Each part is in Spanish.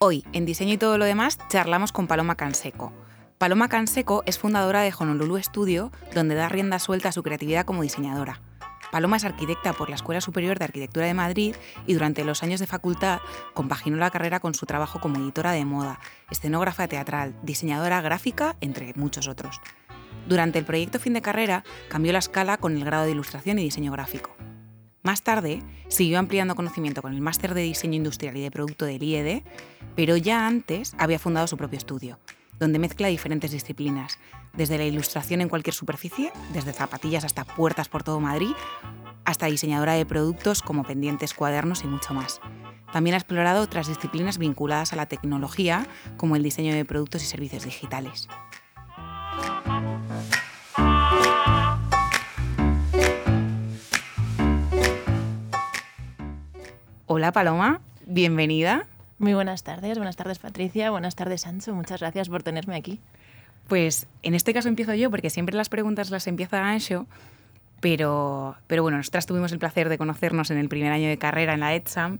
Hoy, en Diseño y todo lo demás, charlamos con Paloma Canseco. Paloma Canseco es fundadora de Honolulu Studio, donde da rienda suelta a su creatividad como diseñadora. Paloma es arquitecta por la Escuela Superior de Arquitectura de Madrid y durante los años de facultad compaginó la carrera con su trabajo como editora de moda, escenógrafa teatral, diseñadora gráfica, entre muchos otros. Durante el proyecto fin de carrera cambió la escala con el grado de Ilustración y Diseño Gráfico. Más tarde, siguió ampliando conocimiento con el máster de Diseño Industrial y de Producto del IED, pero ya antes había fundado su propio estudio, donde mezcla diferentes disciplinas, desde la ilustración en cualquier superficie, desde zapatillas hasta puertas por todo Madrid, hasta diseñadora de productos como pendientes, cuadernos y mucho más. También ha explorado otras disciplinas vinculadas a la tecnología, como el diseño de productos y servicios digitales. Hola Paloma, bienvenida. Muy buenas tardes, buenas tardes Patricia, buenas tardes Sancho, muchas gracias por tenerme aquí. Pues en este caso empiezo yo, porque siempre las preguntas las empieza Ancho, pero, pero bueno, nosotras tuvimos el placer de conocernos en el primer año de carrera en la ETSAM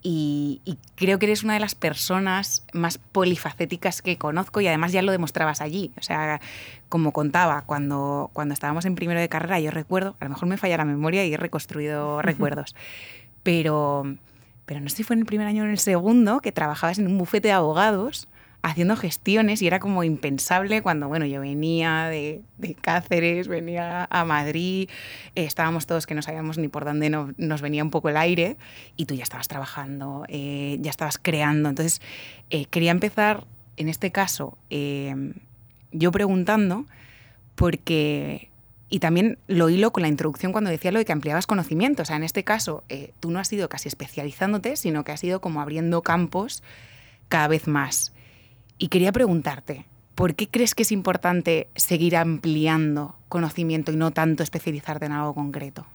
y, y, creo que eres una de las personas más polifacéticas que conozco y además ya lo demostrabas allí. O sea, como contaba, cuando, cuando estábamos en primero de carrera, yo recuerdo, a lo mejor me falla la memoria y he reconstruido recuerdos, pero, pero no sé si fue en el primer año o en el segundo, que trabajabas en un bufete de abogados haciendo gestiones y era como impensable cuando, bueno, yo venía de, Cáceres, venía a Madrid, eh, estábamos todos que no sabíamos ni por dónde no, nos venía un poco el aire y tú ya estabas trabajando, eh, ya estabas creando. Entonces, eh, quería empezar, en este caso, yo preguntando, porque y también lo hilo con la introducción cuando decía lo de que ampliabas conocimiento. O sea, en este caso, eh, tú no has ido casi especializándote, sino que has ido como abriendo campos cada vez más. Y quería preguntarte, ¿por qué crees que es importante seguir ampliando conocimiento y no tanto especializarte en algo concreto?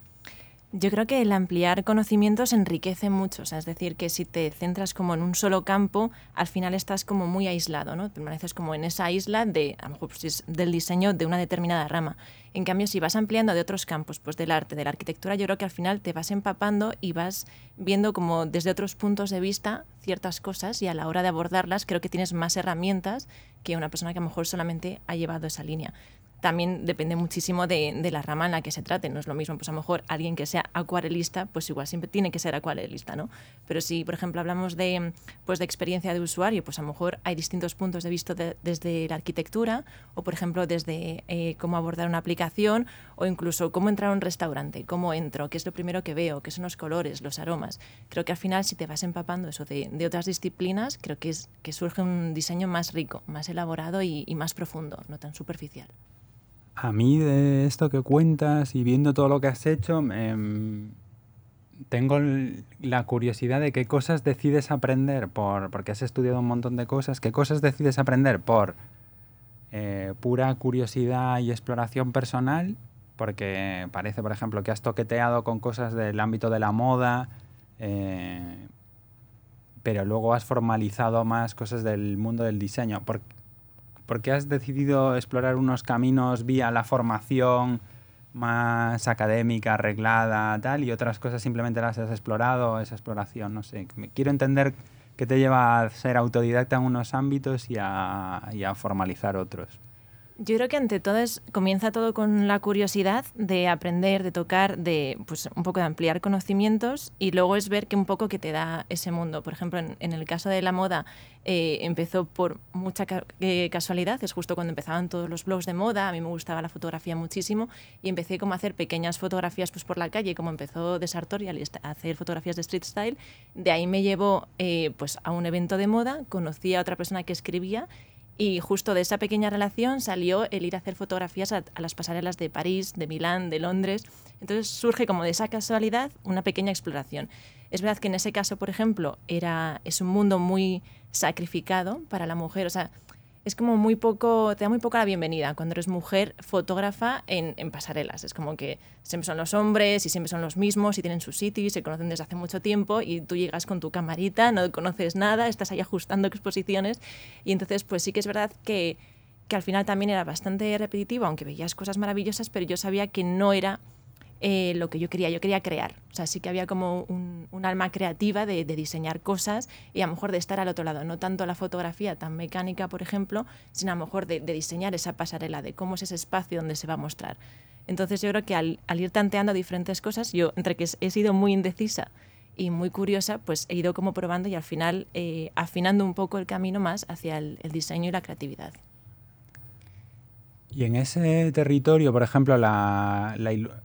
Yo creo que el ampliar conocimientos enriquece mucho, es decir, que si te centras como en un solo campo, al final estás como muy aislado, ¿no? Permaneces como en esa isla de, a lo mejor pues, del diseño de una determinada rama. En cambio, si vas ampliando de otros campos, pues del arte, de la arquitectura, yo creo que al final te vas empapando y vas viendo como desde otros puntos de vista ciertas cosas y a la hora de abordarlas creo que tienes más herramientas que una persona que a lo mejor solamente ha llevado esa línea también depende muchísimo de, la rama en la que se trate. No es lo mismo, pues a lo mejor alguien que sea acuarelista, pues igual siempre tiene que ser acuarelista, ¿no? Pero si, por ejemplo, hablamos de, pues de experiencia de usuario, pues a lo mejor hay distintos puntos de vista de, desde la arquitectura o, por ejemplo, desde eh, cómo abordar una aplicación o incluso cómo entrar a un restaurante, cómo entro, qué es lo primero que veo, qué son los colores, los aromas. Creo que al final, si te vas empapando eso de, otras disciplinas, creo que, es, que surge un diseño más rico, más elaborado y más profundo, no tan superficial. A mí de esto que cuentas y viendo todo lo que has hecho, eh, tengo la curiosidad de qué cosas decides aprender por, porque has estudiado un montón de cosas, qué cosas decides aprender por eh, pura curiosidad y exploración personal, porque parece, por ejemplo, que has toqueteado con cosas del ámbito de la moda, eh, pero luego has formalizado más cosas del mundo del diseño. ¿Por, ¿Por qué has decidido explorar unos caminos vía la formación más académica, arreglada, tal, y otras cosas simplemente las has explorado, esa exploración? No sé. Quiero entender qué te lleva a ser autodidacta en unos ámbitos y a, y a formalizar otros. Yo creo que ante todo es, comienza todo con la curiosidad de aprender, de tocar, de pues un poco de ampliar conocimientos y luego es ver qué un poco que te da ese mundo. Por ejemplo, en, en el caso de la moda eh, empezó por mucha ca eh, casualidad, es justo cuando empezaban todos los blogs de moda, a mí me gustaba la fotografía muchísimo y empecé como a hacer pequeñas fotografías pues por la calle, como empezó de Sartorial a hacer fotografías de street style. De ahí me llevó eh, pues a un evento de moda, conocí a otra persona que escribía y justo de esa pequeña relación salió el ir a hacer fotografías a, las pasarelas de París, de Milán, de Londres. Entonces surge como de esa casualidad una pequeña exploración. Es verdad que en ese caso, por ejemplo, era, es un mundo muy sacrificado para la mujer. O sea, es como muy poco, te da muy poco la bienvenida cuando eres mujer fotógrafa en, en, pasarelas. Es como que siempre son los hombres y siempre son los mismos y tienen su sitio y se conocen desde hace mucho tiempo y tú llegas con tu camarita, no conoces nada, estás ahí ajustando exposiciones y entonces pues sí que es verdad que, que al final también era bastante repetitivo, aunque veías cosas maravillosas, pero yo sabía que no era eh, lo que yo quería. Yo quería crear. O sea, sí que había como un, alma creativa de, diseñar cosas y a lo mejor de estar al otro lado. No tanto la fotografía tan mecánica, por ejemplo, sino a lo mejor de, diseñar esa pasarela, de cómo es ese espacio donde se va a mostrar. Entonces yo creo que al, ir tanteando diferentes cosas, yo entre que he sido muy indecisa y muy curiosa, pues he ido como probando y al final eh, afinando un poco el camino más hacia el diseño y la creatividad. Y en ese territorio, por ejemplo, la,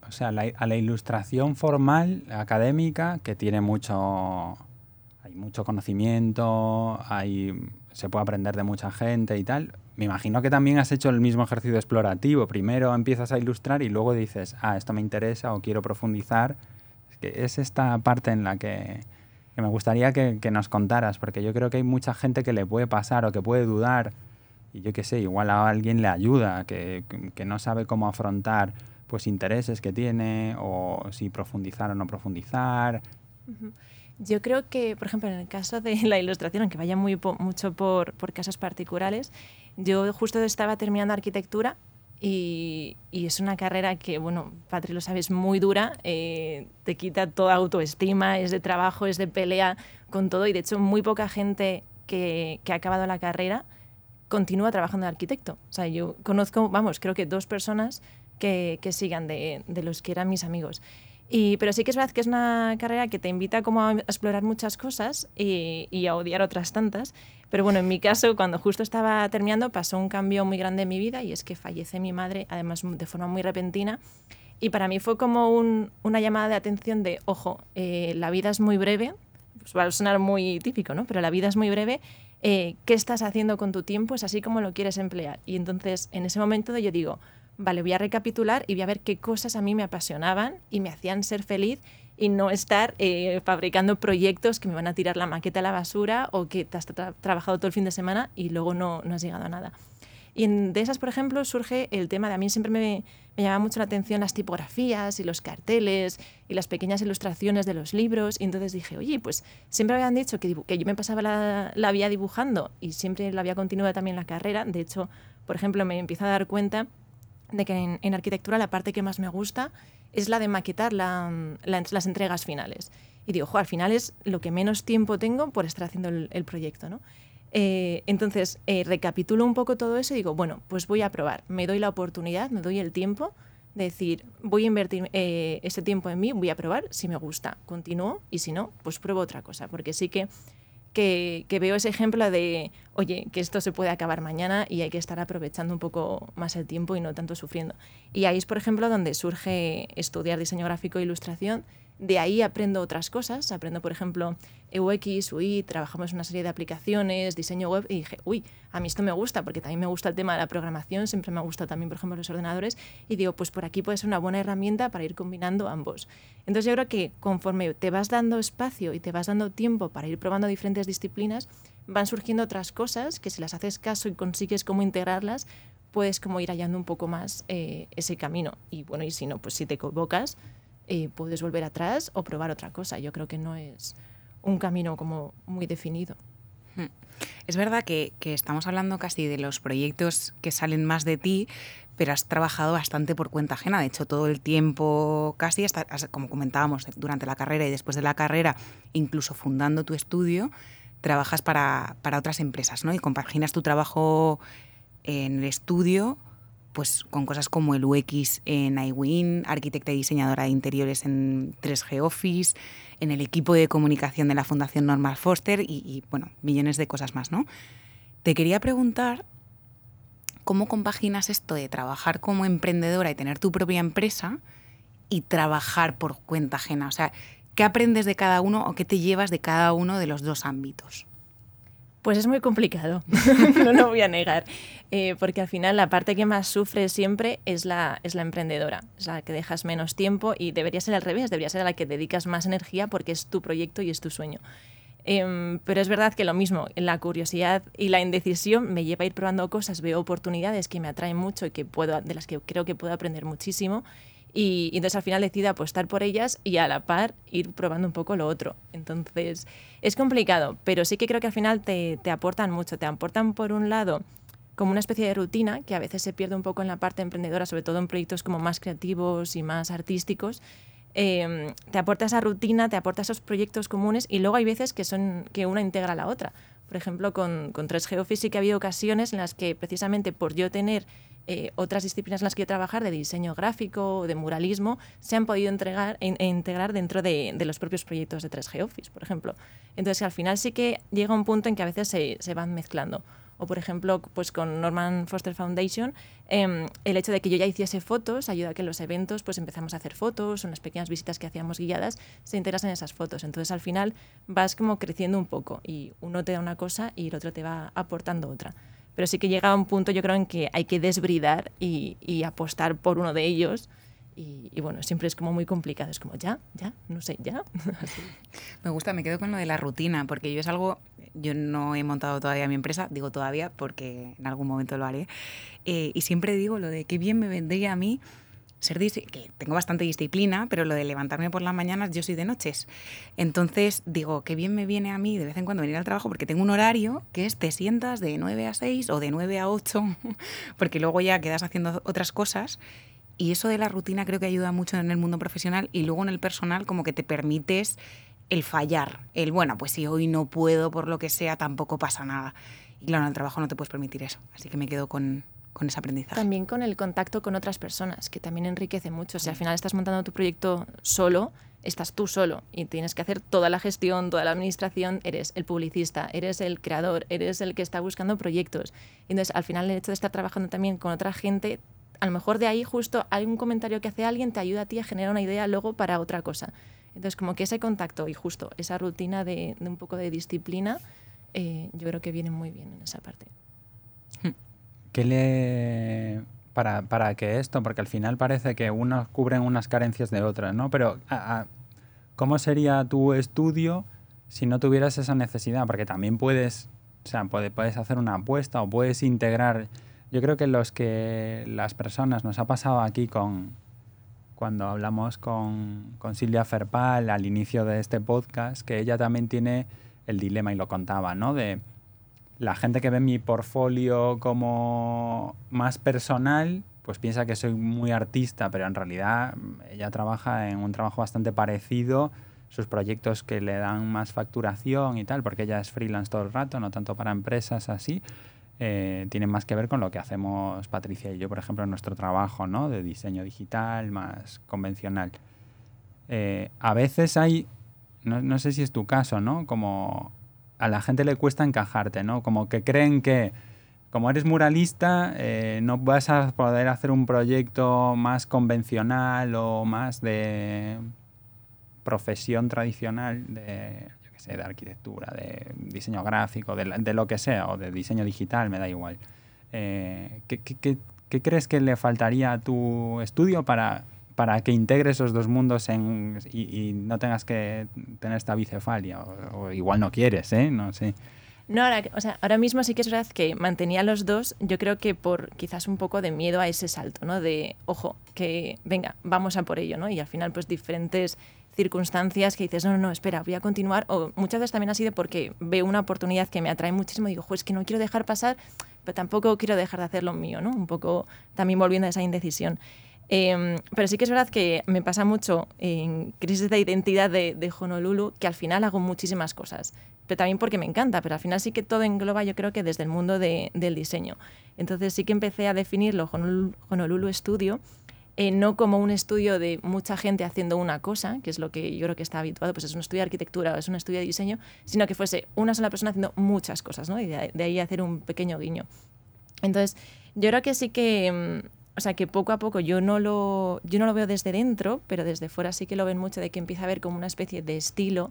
o sea, a la ilustración formal, académica, que tiene mucho, hay mucho conocimiento, hay, se puede aprender de mucha gente y tal, me imagino que también has hecho el mismo ejercicio explorativo. Primero empiezas a ilustrar y luego dices, ah, esto me interesa o quiero profundizar. Es, que es esta parte en la que, me gustaría que, que nos contaras, porque yo creo que hay mucha gente que le puede pasar o que puede dudar y yo qué sé, igual a alguien le ayuda, que, que, no sabe cómo afrontar pues intereses que tiene o si profundizar o no profundizar. Yo creo que, por ejemplo, en el caso de la ilustración, aunque vaya muy mucho por, por, casos particulares, yo justo estaba terminando arquitectura y, y, es una carrera que, bueno, Patri lo sabes, muy dura, eh, te quita toda autoestima, es de trabajo, es de pelea con todo y de hecho muy poca gente que, que ha acabado la carrera continúa trabajando de arquitecto. O sea, yo conozco, vamos, creo que dos personas que, que sigan de, de, los que eran mis amigos. Y, pero sí que es verdad que es una carrera que te invita como a explorar muchas cosas y, a odiar otras tantas. Pero bueno, en mi caso, cuando justo estaba terminando, pasó un cambio muy grande en mi vida y es que fallece mi madre, además de forma muy repentina. Y para mí fue como un, una llamada de atención de, ojo, eh, la vida es muy breve, pues va a sonar muy típico, ¿no? Pero la vida es muy breve eh, qué estás haciendo con tu tiempo, es así como lo quieres emplear. Y entonces en ese momento yo digo, vale, voy a recapitular y voy a ver qué cosas a mí me apasionaban y me hacían ser feliz y no estar eh, fabricando proyectos que me van a tirar la maqueta a la basura o que te has trabajado todo el fin de semana y luego no, no has llegado a nada. Y de esas, por ejemplo, surge el tema de a mí siempre me, me llama mucho la atención las tipografías y los carteles y las pequeñas ilustraciones de los libros. Y entonces dije, oye, pues siempre habían dicho que, que yo me pasaba la, la vía dibujando y siempre la había continuado también la carrera. De hecho, por ejemplo, me empiezo a dar cuenta de que en, en arquitectura la parte que más me gusta es la de maquetar la, las entregas finales. Y digo, jo, al final es lo que menos tiempo tengo por estar haciendo el, el proyecto, ¿no? Eh, entonces, eh, recapitulo un poco todo eso y digo, bueno, pues voy a probar, me doy la oportunidad, me doy el tiempo de decir, voy a invertir eh, ese tiempo en mí, voy a probar, si me gusta, continúo y si no, pues pruebo otra cosa, porque sí que, que, que, veo ese ejemplo de, oye, que esto se puede acabar mañana y hay que estar aprovechando un poco más el tiempo y no tanto sufriendo. Y ahí es, por ejemplo, donde surge estudiar diseño gráfico e ilustración de ahí aprendo otras cosas, aprendo, por ejemplo, UX, UI, trabajamos una serie de aplicaciones, diseño web, y dije, uy, a mí esto me gusta, porque también me gusta el tema de la programación, siempre me gusta también, por ejemplo, los ordenadores, y digo, pues por aquí puede ser una buena herramienta para ir combinando ambos. Entonces yo creo que conforme te vas dando espacio y te vas dando tiempo para ir probando diferentes disciplinas, van surgiendo otras cosas que si las haces caso y consigues cómo integrarlas, puedes como ir hallando un poco más eh, ese camino. Y bueno, y si no, pues si te equivocas, eh, puedes volver atrás o probar otra cosa. Yo creo que no es un camino como muy definido. Hmm. Es verdad que, estamos hablando casi de los proyectos que salen más de ti, pero has trabajado bastante por cuenta ajena. De hecho, todo el tiempo, casi, hasta, como comentábamos, durante la carrera y después de la carrera, incluso fundando tu estudio, trabajas para, para otras empresas, ¿no? Y compaginas tu trabajo en el estudio pues con cosas como el UX en iWin, arquitecta y diseñadora de interiores en 3G Office, en el equipo de comunicación de la Fundación Normal Foster y, bueno, millones de cosas más, ¿no? Te quería preguntar cómo compaginas esto de trabajar como emprendedora y tener tu propia empresa y trabajar por cuenta ajena. O sea, ¿qué aprendes de cada uno o qué te llevas de cada uno de los dos ámbitos? Pues es muy complicado, no lo voy a negar, eh, porque al final la parte que más sufre siempre es la, es la emprendedora, es la que dejas menos tiempo y debería ser al revés, debería ser a la que dedicas más energía porque es tu proyecto y es tu sueño. Em, pero es verdad que lo mismo, la curiosidad y la indecisión me lleva a ir probando cosas, veo oportunidades que me atraen mucho y que puedo, de las que creo que puedo aprender muchísimo y, entonces al final decido apostar por ellas y a la par ir probando un poco lo otro. Entonces es complicado, pero sí que creo que al final te, te aportan mucho. Te aportan por un lado como una especie de rutina que a veces se pierde un poco en la parte emprendedora, sobre todo en proyectos como más creativos y más artísticos. Em, te aporta esa rutina, te aporta esos proyectos comunes y luego hay veces que, son, que una integra a la otra. Por ejemplo, con, con 3G Office sí que ha habido ocasiones en las que precisamente por yo tener eh, otras disciplinas en las que trabajar, de diseño gráfico o de muralismo, se han podido entregar, e, integrar dentro de, los propios proyectos de 3G Office, por ejemplo. Entonces, al final sí que llega un punto en que a veces se, se van mezclando. O, por ejemplo, pues con Norman Foster Foundation, em, el hecho de que yo ya hiciese fotos ayuda a que en los eventos pues empezamos a hacer fotos, unas pequeñas visitas que hacíamos guiadas, se integran en esas fotos. Entonces, al final vas como creciendo un poco y uno te da una cosa y el otro te va aportando otra pero sí que llega a un punto yo creo en que hay que desbridar y, y apostar por uno de ellos. Y, y, bueno, siempre es como muy complicado, es como ya, ya, no sé, ya. me gusta, me quedo con lo de la rutina, porque yo es algo, yo no he montado todavía mi empresa, digo todavía porque en algún momento lo haré, eh, y siempre digo lo de qué bien me vendría a mí ser que tengo bastante disciplina, pero lo de levantarme por las mañanas yo soy de noches. Entonces digo, qué bien me viene a mí de vez en cuando venir al trabajo porque tengo un horario que es te sientas de 9 a 6 o de 9 a 8, porque luego ya quedas haciendo otras cosas. Y eso de la rutina creo que ayuda mucho en el mundo profesional y luego en el personal como que te permites el fallar, el bueno, pues si hoy no puedo por lo que sea, tampoco pasa nada. Y claro, en el trabajo no te puedes permitir eso. Así que me quedo con, con ese aprendizaje. También con el contacto con otras personas, que también enriquece mucho. Si al final estás montando tu proyecto solo, estás tú solo y tienes que hacer toda la gestión, toda la administración, eres el publicista, eres el creador, eres el que está buscando proyectos. Entonces, al final el hecho de estar trabajando también con otra gente, a lo mejor de ahí justo hay un comentario que hace alguien, te ayuda a ti a generar una idea luego para otra cosa. Entonces, como que ese contacto y justo esa rutina de, un poco de disciplina, eh, yo creo que viene muy bien en esa parte. ¿Qué le... Para, para que esto, porque al final parece que unos cubren unas carencias de otras, ¿no? Pero ¿cómo sería tu estudio si no tuvieras esa necesidad? Porque también puedes, o sea, puedes hacer una apuesta o puedes integrar. Yo creo que los que las personas nos ha pasado aquí con cuando hablamos con, con Silvia Ferpal al inicio de este podcast, que ella también tiene el dilema y lo contaba, ¿no? De la gente que ve mi portfolio como más personal, pues piensa que soy muy artista, pero en realidad mm, ella trabaja en un trabajo bastante parecido, sus proyectos que le dan más facturación y tal, porque ella es freelance todo el rato, no tanto para empresas así, eh, tienen más que ver con lo que hacemos Patricia y yo, por ejemplo, en nuestro trabajo ¿no? de diseño digital más convencional. Eh, a veces hay, no, no sé si es tu caso, ¿no? Como a la gente le cuesta encajarte, ¿no? Como que creen que como eres muralista eh, no vas a poder hacer un proyecto más convencional o más de profesión tradicional de, yo qué sé, de arquitectura, de diseño gráfico, de, lo que sea, o de diseño digital, me da igual. Eh, ¿qué, qué crees que le faltaría a tu estudio para para que integre esos dos mundos en, y, no tengas que tener esta bicefalia. O, igual no quieres, ¿eh? No sé. No, ahora, o sea, ahora mismo sí que es verdad que mantenía los dos, yo creo que por quizás un poco de miedo a ese salto, ¿no? De, ojo, que venga, vamos a por ello, ¿no? Y al final, pues diferentes circunstancias que dices, no, no, no, espera, voy a continuar. O muchas veces también ha sido porque veo una oportunidad que me atrae muchísimo y digo, pues que no quiero dejar pasar, pero tampoco quiero dejar de hacer lo mío, ¿no? Un poco también volviendo a esa indecisión. Em, pero sí que es verdad que me pasa mucho en crisis de identidad de, de, Honolulu que al final hago muchísimas cosas, pero también porque me encanta, pero al final sí que todo engloba yo creo que desde el mundo de, del diseño. Entonces sí que empecé a definirlo Honolulu, Studio, eh, no como un estudio de mucha gente haciendo una cosa, que es lo que yo creo que está habituado, pues es un estudio de arquitectura o es un estudio de diseño, sino que fuese una sola persona haciendo muchas cosas, ¿no? Y de, de ahí hacer un pequeño guiño. Entonces, yo creo que sí que mm, o sea que poco a poco yo no lo, yo no lo veo desde dentro, pero desde fuera sí que lo ven mucho de que empieza a haber como una especie de estilo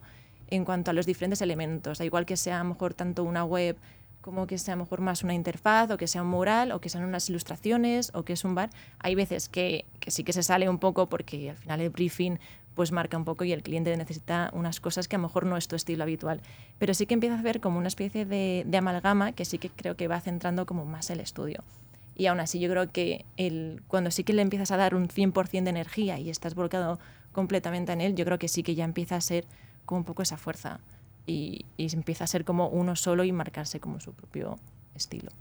en cuanto a los diferentes elementos. Da igual que sea a lo mejor tanto una web como que sea a lo mejor más una interfaz o que sea un mural o que sean unas ilustraciones o que es un bar. Hay veces que, sí que se sale un poco porque al final el briefing pues marca un poco y el cliente necesita unas cosas que a lo mejor no es tu estilo habitual. Pero sí que empieza a ver como una especie de, de amalgama que sí que creo que va centrando como más el estudio. Y aún así yo creo que el, cuando sí que le empiezas a dar un 100% de energía y estás volcado completamente en él, yo creo que sí que ya empieza a ser como un poco esa fuerza y, y empieza a ser como uno solo y marcarse como su propio estilo.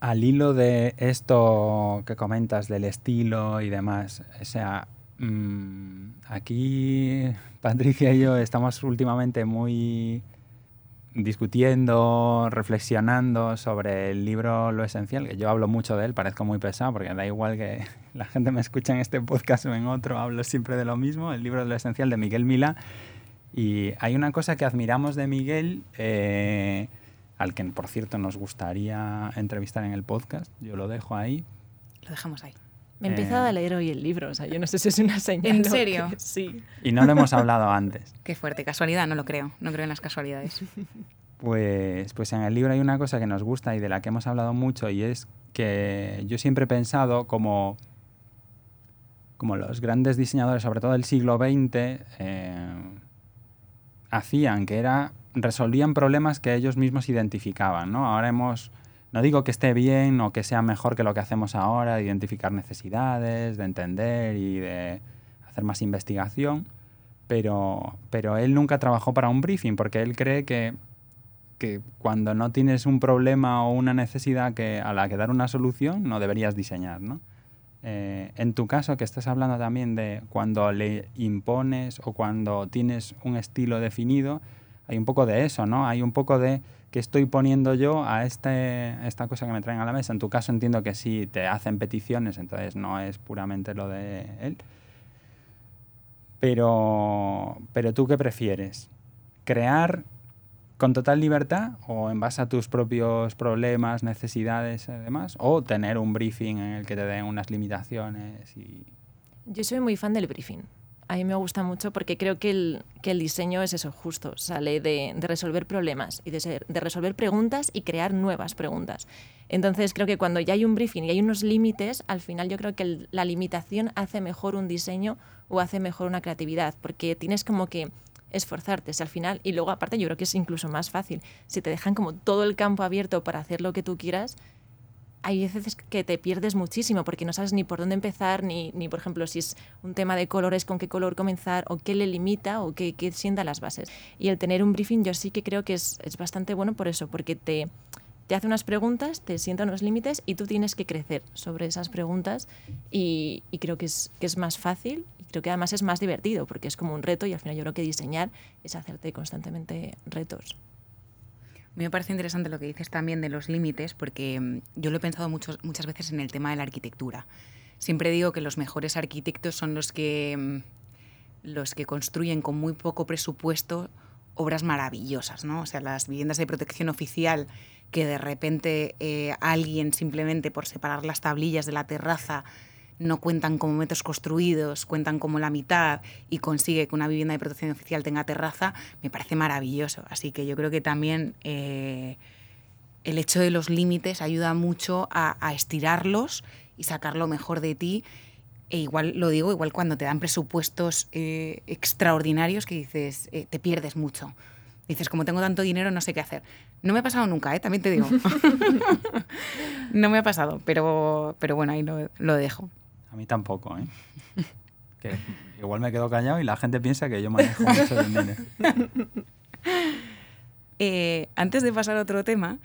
al hilo de esto que comentas del estilo y demás, o sea, mm, aquí Patricia y yo estamos últimamente muy discutiendo, reflexionando sobre el libro Lo Esencial, que yo hablo mucho de él, parezco muy pesado, porque da igual que la gente me escuche en este podcast o en otro, hablo siempre de lo mismo, el libro Lo Esencial de Miguel Mila. Y hay una cosa que admiramos de Miguel, eh, al que por cierto nos gustaría entrevistar en el podcast, yo lo dejo ahí. Lo dejamos ahí. Me he empezado Eh. a leer hoy el libro, o sea, yo no sé si es una señal. ¿En serio? Sí. Y no lo hemos hablado antes. Qué fuerte, casualidad, no lo creo. No creo en las casualidades. Pues, pues en el libro hay una cosa que nos gusta y de la que hemos hablado mucho y es que yo siempre he pensado como, como los grandes diseñadores, sobre todo del siglo XX, eh, hacían, que era resolvían problemas que ellos mismos identificaban. ¿no? Ahora hemos, no digo que esté bien o que sea mejor que lo que hacemos ahora, de identificar necesidades, de entender y de hacer más investigación, pero, pero él nunca trabajó para un briefing porque él cree que que cuando no tienes un problema o una necesidad que, a la que dar una solución, no deberías diseñar, ¿no? Eh, en tu caso, que estás hablando también de cuando le impones o cuando tienes un estilo definido, hay un poco de eso, ¿no? Hay un poco de qué estoy poniendo yo a este, esta cosa que me traen a la mesa. En tu caso entiendo que sí te hacen peticiones, entonces no es puramente lo de él. Pero, pero tú qué prefieres? ¿Crear con total libertad o en base a tus propios problemas, necesidades y demás? ¿O tener un briefing en el que te den unas limitaciones? Y... Yo soy muy fan del briefing. A mí me gusta mucho porque creo que el, que el diseño es eso, justo. Sale de, resolver problemas y de, de resolver preguntas y crear nuevas preguntas. Entonces creo que cuando ya hay un briefing y hay unos límites, al final yo creo que la limitación hace mejor un diseño o hace mejor una creatividad, porque tienes como que esforzarte al final y luego aparte yo creo que es incluso más fácil si te dejan como todo el campo abierto para hacer lo que tú quieras hay veces que te pierdes muchísimo porque no sabes ni por dónde empezar, ni, ni por ejemplo, si es un tema de colores, con qué color comenzar, o qué le limita, o qué, qué sienta las bases. Y el tener un briefing yo sí que creo que es, es bastante bueno por eso, porque te, te hace unas preguntas, te sienta unos límites y tú tienes que crecer sobre esas preguntas y, y creo que es, que es más fácil y creo que además es más divertido porque es como un reto y al final yo creo que diseñar es hacerte constantemente retos. Me parece interesante lo que dices también de los límites, porque mm, yo lo he pensado muchas veces en el tema de la arquitectura. Siempre digo que los mejores arquitectos son los que, mm, los que construyen con muy poco presupuesto obras maravillosas, ¿no? O sea, las viviendas de protección oficial que de repente eh, alguien simplemente por separar las tablillas de la terraza no cuentan como metros construidos, cuentan como la mitad y consigue que una vivienda de protección oficial tenga terraza, me parece maravilloso. Así que yo creo que también eh, el hecho de los límites ayuda mucho a, a estirarlos y sacar lo mejor de ti. E igual lo digo, igual cuando te dan presupuestos eh, extraordinarios que dices, eh, te pierdes mucho. Dices, como tengo tanto dinero, no sé qué hacer. No me ha pasado nunca, ¿eh? también te digo. no me ha pasado, pero, pero bueno, ahí lo, lo dejo. A mí tampoco, ¿eh? Que igual me quedo callado y la gente piensa que yo manejo mucho dinero. Eh, antes de pasar a otro tema,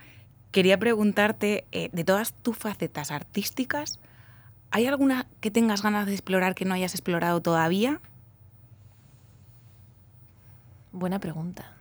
quería preguntarte, eh, de todas tus facetas artísticas, ¿hay alguna que tengas ganas de explorar que no hayas explorado todavía? Buena pregunta.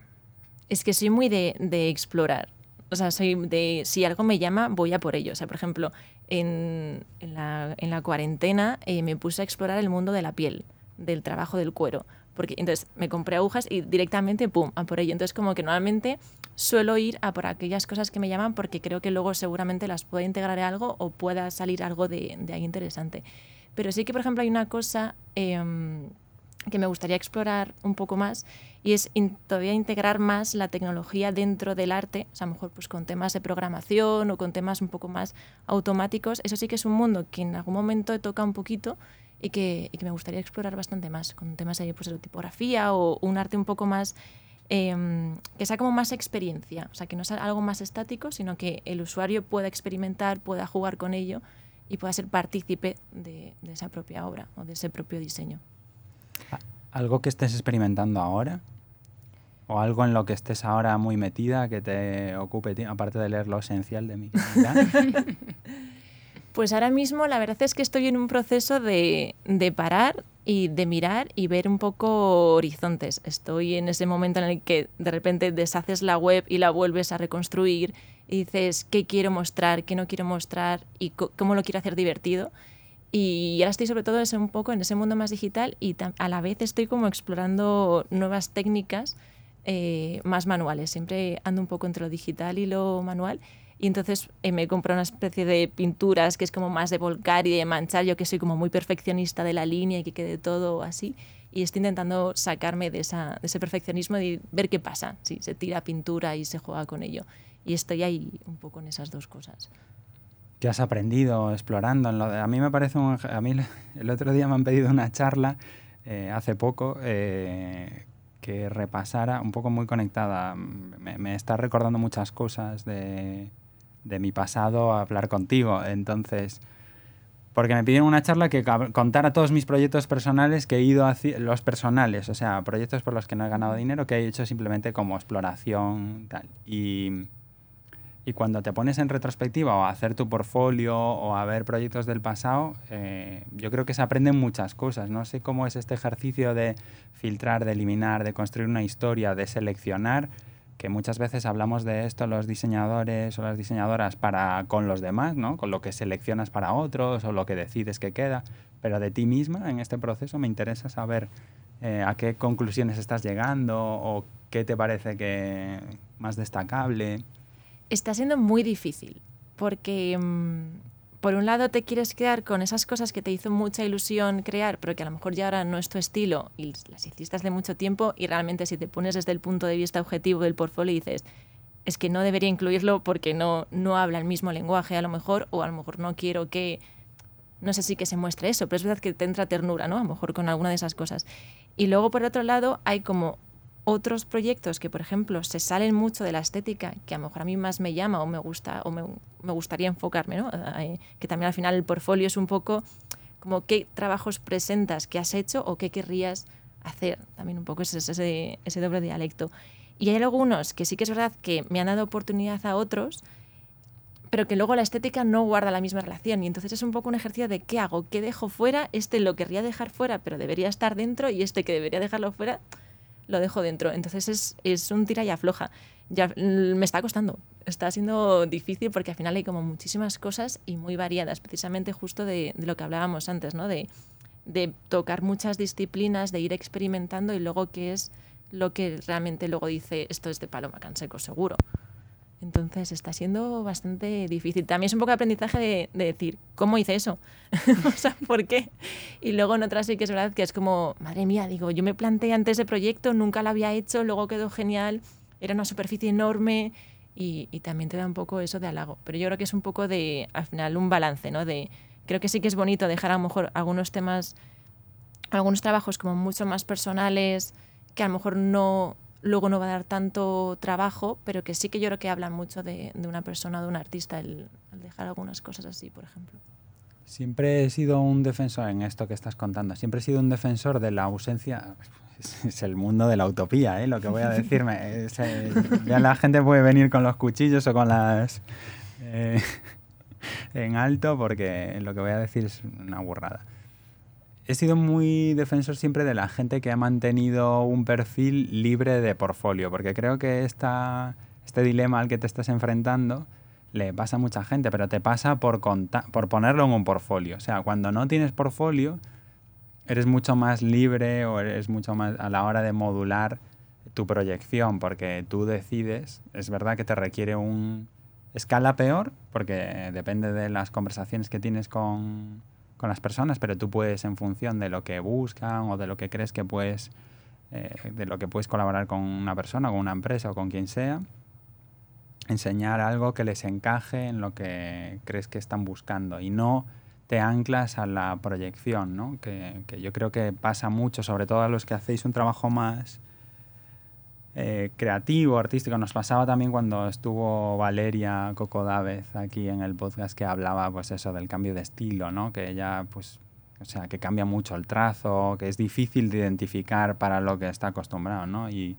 Es que soy muy de, de explorar. O sea, soy de si algo me llama, voy a por ello. O sea, por ejemplo, en, en la, en la cuarentena eh, me puse a explorar el mundo de la piel, del trabajo del cuero. Porque entonces me compré agujas y directamente, pum, a por ello. Entonces, como que normalmente suelo ir a por aquellas cosas que me llaman porque creo que luego seguramente las pueda integrar en algo o pueda salir algo de, de ahí interesante. Pero sí que, por ejemplo, hay una cosa em, que me gustaría explorar un poco más y es todavía integrar más la tecnología dentro del arte, o a lo mejor pues con temas de programación o con temas un poco más automáticos. Eso sí que es un mundo que en algún momento he tocado un poquito y que, me gustaría explorar bastante más, con temas de, pues, tipografía o un arte un poco más... em, que sea como más experiencia, o sea, que no sea algo más estático, sino que el usuario pueda experimentar, pueda jugar con ello y pueda ser partícipe de esa propia obra o de ese propio diseño. ¿Algo que estés experimentando ahora? o algo en lo que estés ahora muy metida que te ocupe, aparte de leer lo esencial de mi Pues ahora mismo la verdad es que estoy en un proceso de, de, parar y de mirar y ver un poco horizontes. Estoy en ese momento en el que de repente deshaces la web y la vuelves a reconstruir y dices qué quiero mostrar, qué no quiero mostrar y cómo lo quiero hacer divertido. Y ahora estoy sobre todo ese, un poco en ese mundo más digital y a la vez estoy como explorando nuevas técnicas eh, más manuales. Siempre ando un poco entre lo digital y lo manual. Y entonces eh, me comprado una especie de pinturas que es como más de volcar y de manchar. Yo que soy como muy perfeccionista de la línea y que quede todo así. Y estoy intentando sacarme de, esa, de ese perfeccionismo y ver qué pasa. Si se tira pintura y se juega con ello. Y estoy ahí un poco en esas dos cosas. ¿Qué has aprendido explorando? a mí me parece un, a mí el otro día me han pedido una charla eh, hace poco eh, que repasara un poco muy conectada. Me, está recordando muchas cosas de, de, mi pasado a hablar contigo. Entonces, porque me pidieron una charla que contara todos mis proyectos personales que he ido hacia los personales, o sea, proyectos por los que no he ganado dinero, que he hecho simplemente como exploración tal. Y y cuando te pones en retrospectiva o a hacer tu portfolio o a ver proyectos del pasado, eh, yo creo que se aprenden muchas cosas. No sé cómo es este ejercicio de filtrar, de eliminar, de construir una historia, de seleccionar, que muchas veces hablamos de esto los diseñadores o las diseñadoras para con los demás, ¿no? con lo que seleccionas para otros o lo que decides que queda. Pero de ti misma en este proceso me interesa saber eh, a qué conclusiones estás llegando o qué te parece que más destacable está siendo muy difícil porque mm, por un lado te quieres quedar con esas cosas que te hizo mucha ilusión crear, pero que a lo mejor ya ahora no es tu estilo y las hiciste hace mucho tiempo y realmente si te pones desde el punto de vista objetivo del portfolio y dices, es que no debería incluirlo porque no, no habla el mismo lenguaje a lo mejor o a lo mejor no quiero que, no sé si que se muestre eso, pero es verdad que te entra ternura, ¿no? A lo mejor con alguna de esas cosas. Y luego por otro lado hay como otros proyectos que, por ejemplo, se salen mucho de la estética, que a lo mejor a mí más me llama o me gusta o me, me gustaría enfocarme, ¿no? Eh, que también al final el portfolio es un poco como qué trabajos presentas, qué has hecho o qué querrías hacer. También un poco ese, ese, ese doble dialecto. Y hay algunos que sí que es verdad que me han dado oportunidad a otros, pero que luego la estética no guarda la misma relación. Y entonces es un poco un ejercicio de qué hago, qué dejo fuera, este lo querría dejar fuera, pero debería estar dentro, y este que debería dejarlo fuera, lo dejo dentro. Entonces es, es un tira y afloja. Ya me está costando, está siendo difícil porque al final hay como muchísimas cosas y muy variadas, precisamente justo de, de lo que hablábamos antes, ¿no? De, de tocar muchas disciplinas, de ir experimentando y luego qué es lo que realmente luego dice esto es de Paloma Canseco, seguro. Entonces está siendo bastante difícil. También es un poco de aprendizaje de, decir, ¿cómo hice eso? o sea, ¿por qué? Y luego en otras sí que es verdad que es como, madre mía, digo, yo me planteé antes ese proyecto, nunca lo había hecho, luego quedó genial, era una superficie enorme y, también te da un poco eso de halago. Pero yo creo que es un poco de, al final, un balance, ¿no? De, creo que sí que es bonito dejar a lo mejor algunos temas, algunos trabajos como mucho más personales, que a lo mejor no luego no va a dar tanto trabajo, pero que sí que yo creo que hablan mucho de, de una persona, de un artista, el, dejar algunas cosas así, por ejemplo. Siempre he sido un defensor en esto que estás contando, siempre he sido un defensor de la ausencia, es, el mundo de la utopía, ¿eh? lo que voy a decirme. Eh, ya la gente puede venir con los cuchillos o con las... Eh, en alto porque lo que voy a decir es una burrada he sido muy defensor siempre de la gente que ha mantenido un perfil libre de portfolio, porque creo que esta, este dilema al que te estás enfrentando le pasa a mucha gente, pero te pasa por, por ponerlo en un portfolio. O sea, cuando no tienes portfolio, eres mucho más libre o eres mucho más a la hora de modular tu proyección, porque tú decides, es verdad que te requiere un escala peor, porque depende de las conversaciones que tienes con, con las personas, pero tú puedes, en función de lo que buscan o de lo que crees que puedes, eh, de lo que puedes colaborar con una persona, con una empresa o con quien sea, enseñar algo que les encaje en lo que crees que están buscando y no te anclas a la proyección, ¿no? que, que yo creo que pasa mucho, sobre todo a los que hacéis un trabajo más eh, creativo, artístico. Nos pasaba también cuando estuvo Valeria Cocodávez aquí en el podcast que hablaba pues eso del cambio de estilo, ¿no? Que ella pues o sea, que cambia mucho el trazo, que es difícil de identificar para lo que está acostumbrado, ¿no? Y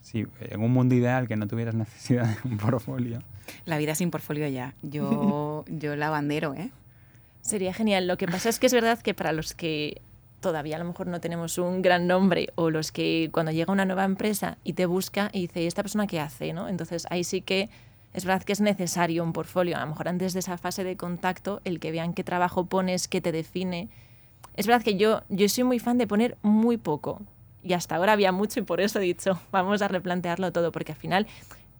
Sí, en un mundo ideal que no tuvieras necesidad de un portfolio. La vida sin portfolio ya. Yo, yo la bandero, ¿eh? Sería genial. Lo que pasa es que es verdad que para los que todavía a lo mejor no tenemos un gran nombre o los que cuando llega una nueva empresa y te busca y dice, ¿y esta persona qué hace? ¿no? Entonces ahí sí que es verdad que es necesario un portfolio. A lo mejor antes de esa fase de contacto, el que vean qué trabajo pones, qué te define. Es verdad que yo, yo soy muy fan de poner muy poco. Y hasta ahora había mucho y por eso he dicho, vamos a replantearlo todo, porque al final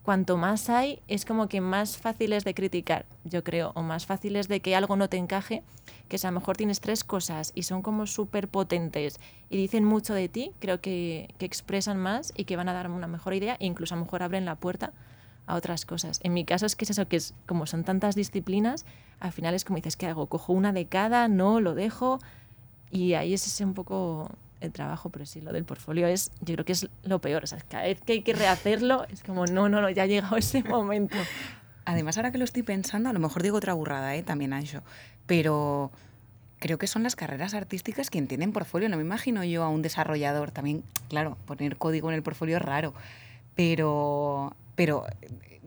cuanto más hay, es como que más fáciles de criticar, yo creo, o más fáciles de que algo no te encaje, que si a lo mejor tienes tres cosas y son como súper potentes y dicen mucho de ti, creo que, que, expresan más y que van a dar una mejor idea e incluso a lo mejor abren la puerta a otras cosas. En mi caso es que es eso, que es como son tantas disciplinas, al final es como dices, ¿qué hago? ¿Cojo una de cada? ¿No? ¿Lo dejo? Y ahí es ese un poco el trabajo, pero sí, lo del portfolio es, yo creo que es lo peor. O sea, cada vez que hay que rehacerlo, es como, no, no, no, ya ha llegado ese momento. Además, ahora que lo estoy pensando, a lo mejor digo otra burrada, ¿eh? también, Ancho, pero creo que son las carreras artísticas quien tienen portfolio. No me imagino yo a un desarrollador. También, claro, poner código en el portfolio es raro, pero... Pero,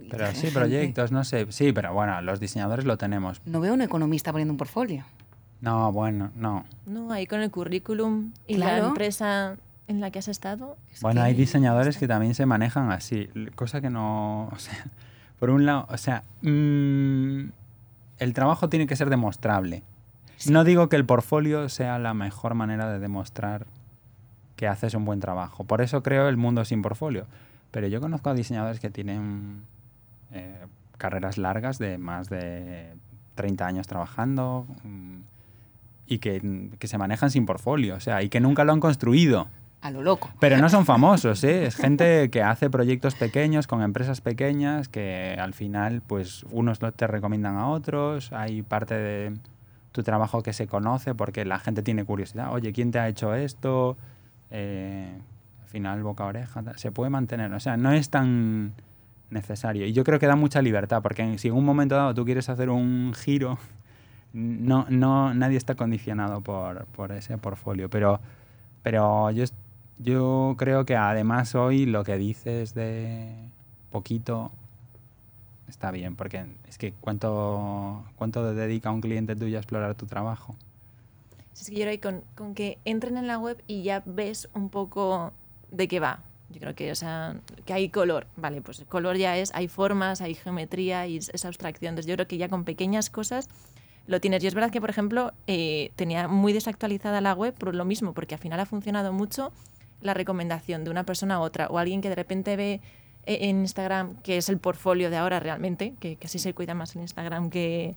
pero sí, proyectos, no sé. Sí, pero bueno, los diseñadores lo tenemos. No veo un economista poniendo un portfolio. No, bueno, no. No, ahí con el currículum y la empresa en la que has estado. bueno, hay diseñadores que también se manejan así, cosa que no, o sea, por un lado, o sea, mmm, el trabajo tiene que ser demostrable. No digo que el portfolio sea la mejor manera de demostrar que haces un buen trabajo. Por eso creo el mundo sin portfolio. Pero yo conozco a diseñadores que tienen eh, carreras largas de más de 30 años trabajando. Mmm, y que, que, se manejan sin portfolio, o sea, y que nunca lo han construido. A lo loco. Pero no son famosos, ¿eh? Es gente que hace proyectos pequeños con empresas pequeñas que al final, pues, unos te recomiendan a otros, hay parte de tu trabajo que se conoce porque la gente tiene curiosidad. Oye, ¿quién te ha hecho esto? Eh, al final, boca a oreja, se puede mantener. O sea, no es tan necesario. Y yo creo que da mucha libertad, porque si en un momento dado tú quieres hacer un giro no, no, nadie está condicionado por, por ese portfolio, pero, pero yo, yo creo que además hoy lo que dices de poquito está bien, porque es que cuánto, cuánto dedica un cliente tuyo a explorar tu trabajo. Es que yo ahora con, con que entren en la web y ya ves un poco de qué va. Yo creo que, o sea, que hay color, vale, pues el color ya es, hay formas, hay geometría y esa abstracción. Entonces yo creo que ya con pequeñas cosas lo tienes. Y es verdad que, por ejemplo, eh, tenía muy desactualizada la web por lo mismo, porque al final ha funcionado mucho la recomendación de una persona a otra, o alguien que de repente ve eh, en Instagram, que es el portfolio de ahora realmente, que casi se cuida más en Instagram que,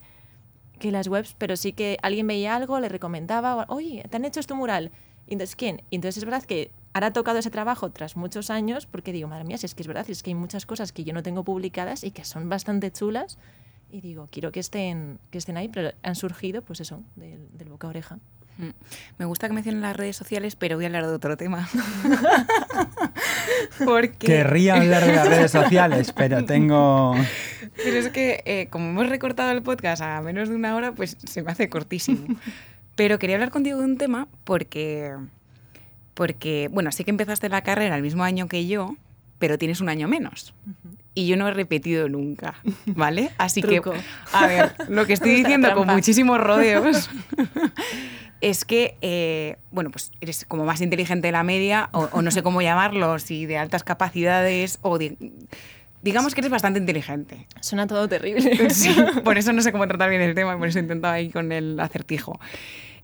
que las webs, pero sí que alguien veía algo, le recomendaba, oye, ¿te han hecho este mural? Entonces, ¿quién? Entonces es verdad que ahora ha tocado ese trabajo tras muchos años, porque digo, madre mía, si es que es verdad, es que hay muchas cosas que yo no tengo publicadas y que son bastante chulas y digo, quiero que estén, que estén ahí, pero han surgido, pues eso, del, boca a oreja. Mm. Me gusta que mencionen las redes sociales, pero voy a hablar de otro tema. Porque... Querría hablar de las redes sociales, pero tengo... Pero es que, eh, como hemos recortado el podcast a menos de una hora, pues se me hace cortísimo. Pero quería hablar contigo de un tema porque, porque bueno, sí que empezaste la carrera el mismo año que yo, pero tienes un año menos. Y yo no he repetido nunca, ¿vale? Así que, a ver, lo que estoy diciendo con muchísimos rodeos es que, eh, bueno, pues eres como más inteligente de la media, o, no sé cómo llamarlo, si de altas capacidades, o digamos que eres bastante inteligente. Suena todo terrible. Sí, por eso no sé cómo tratar bien el tema, por eso he intentado ahí con el acertijo.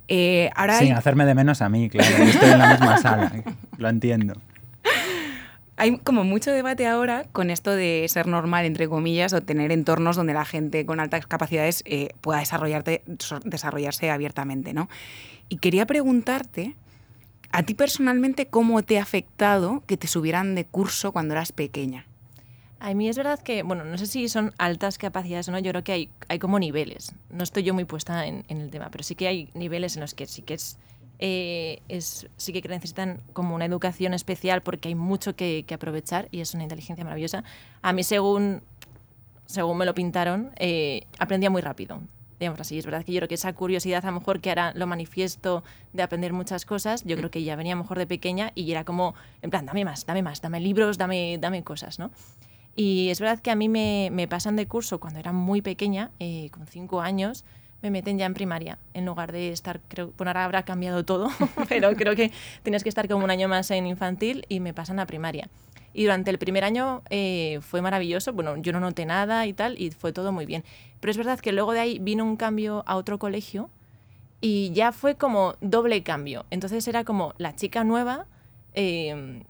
Eh, ahora Sin hacerme de menos a mí, claro, estoy en la misma sala, lo entiendo hay como mucho debate ahora con esto de ser normal, entre comillas, o tener entornos donde la gente con altas capacidades eh, pueda desarrollarte, desarrollarse abiertamente, ¿no? Y quería preguntarte, a ti personalmente, ¿cómo te ha afectado que te subieran de curso cuando eras pequeña? A mí es verdad que, bueno, no sé si son altas capacidades o no, yo creo que hay, hay como niveles. No estoy yo muy puesta en, en el tema, pero sí que hay niveles en los que sí que es eh, es, sí que necesitan como una educación especial porque hay mucho que, aprovechar y es una inteligencia maravillosa. A mí, según, según me lo pintaron, eh, aprendía muy rápido. digamos así. Es verdad que yo creo que esa curiosidad, a lo mejor que ahora lo manifiesto de aprender muchas cosas, yo creo que ya venía mejor de pequeña y era como, en plan, dame más, dame más, dame libros, dame, dame cosas, ¿no? Y es verdad que a mí me, me pasan de curso cuando era muy pequeña, eh, con cinco años, me meten ya en primaria, en lugar de estar, creo, bueno, ahora habrá cambiado todo, pero creo que tienes que estar como un año más en infantil y me pasan a primaria. Y durante el primer año eh, fue maravilloso, bueno, yo no noté nada y tal, y fue todo muy bien. Pero es verdad que luego de ahí vino un cambio a otro colegio y ya fue como doble cambio. Entonces era como la chica nueva, eh,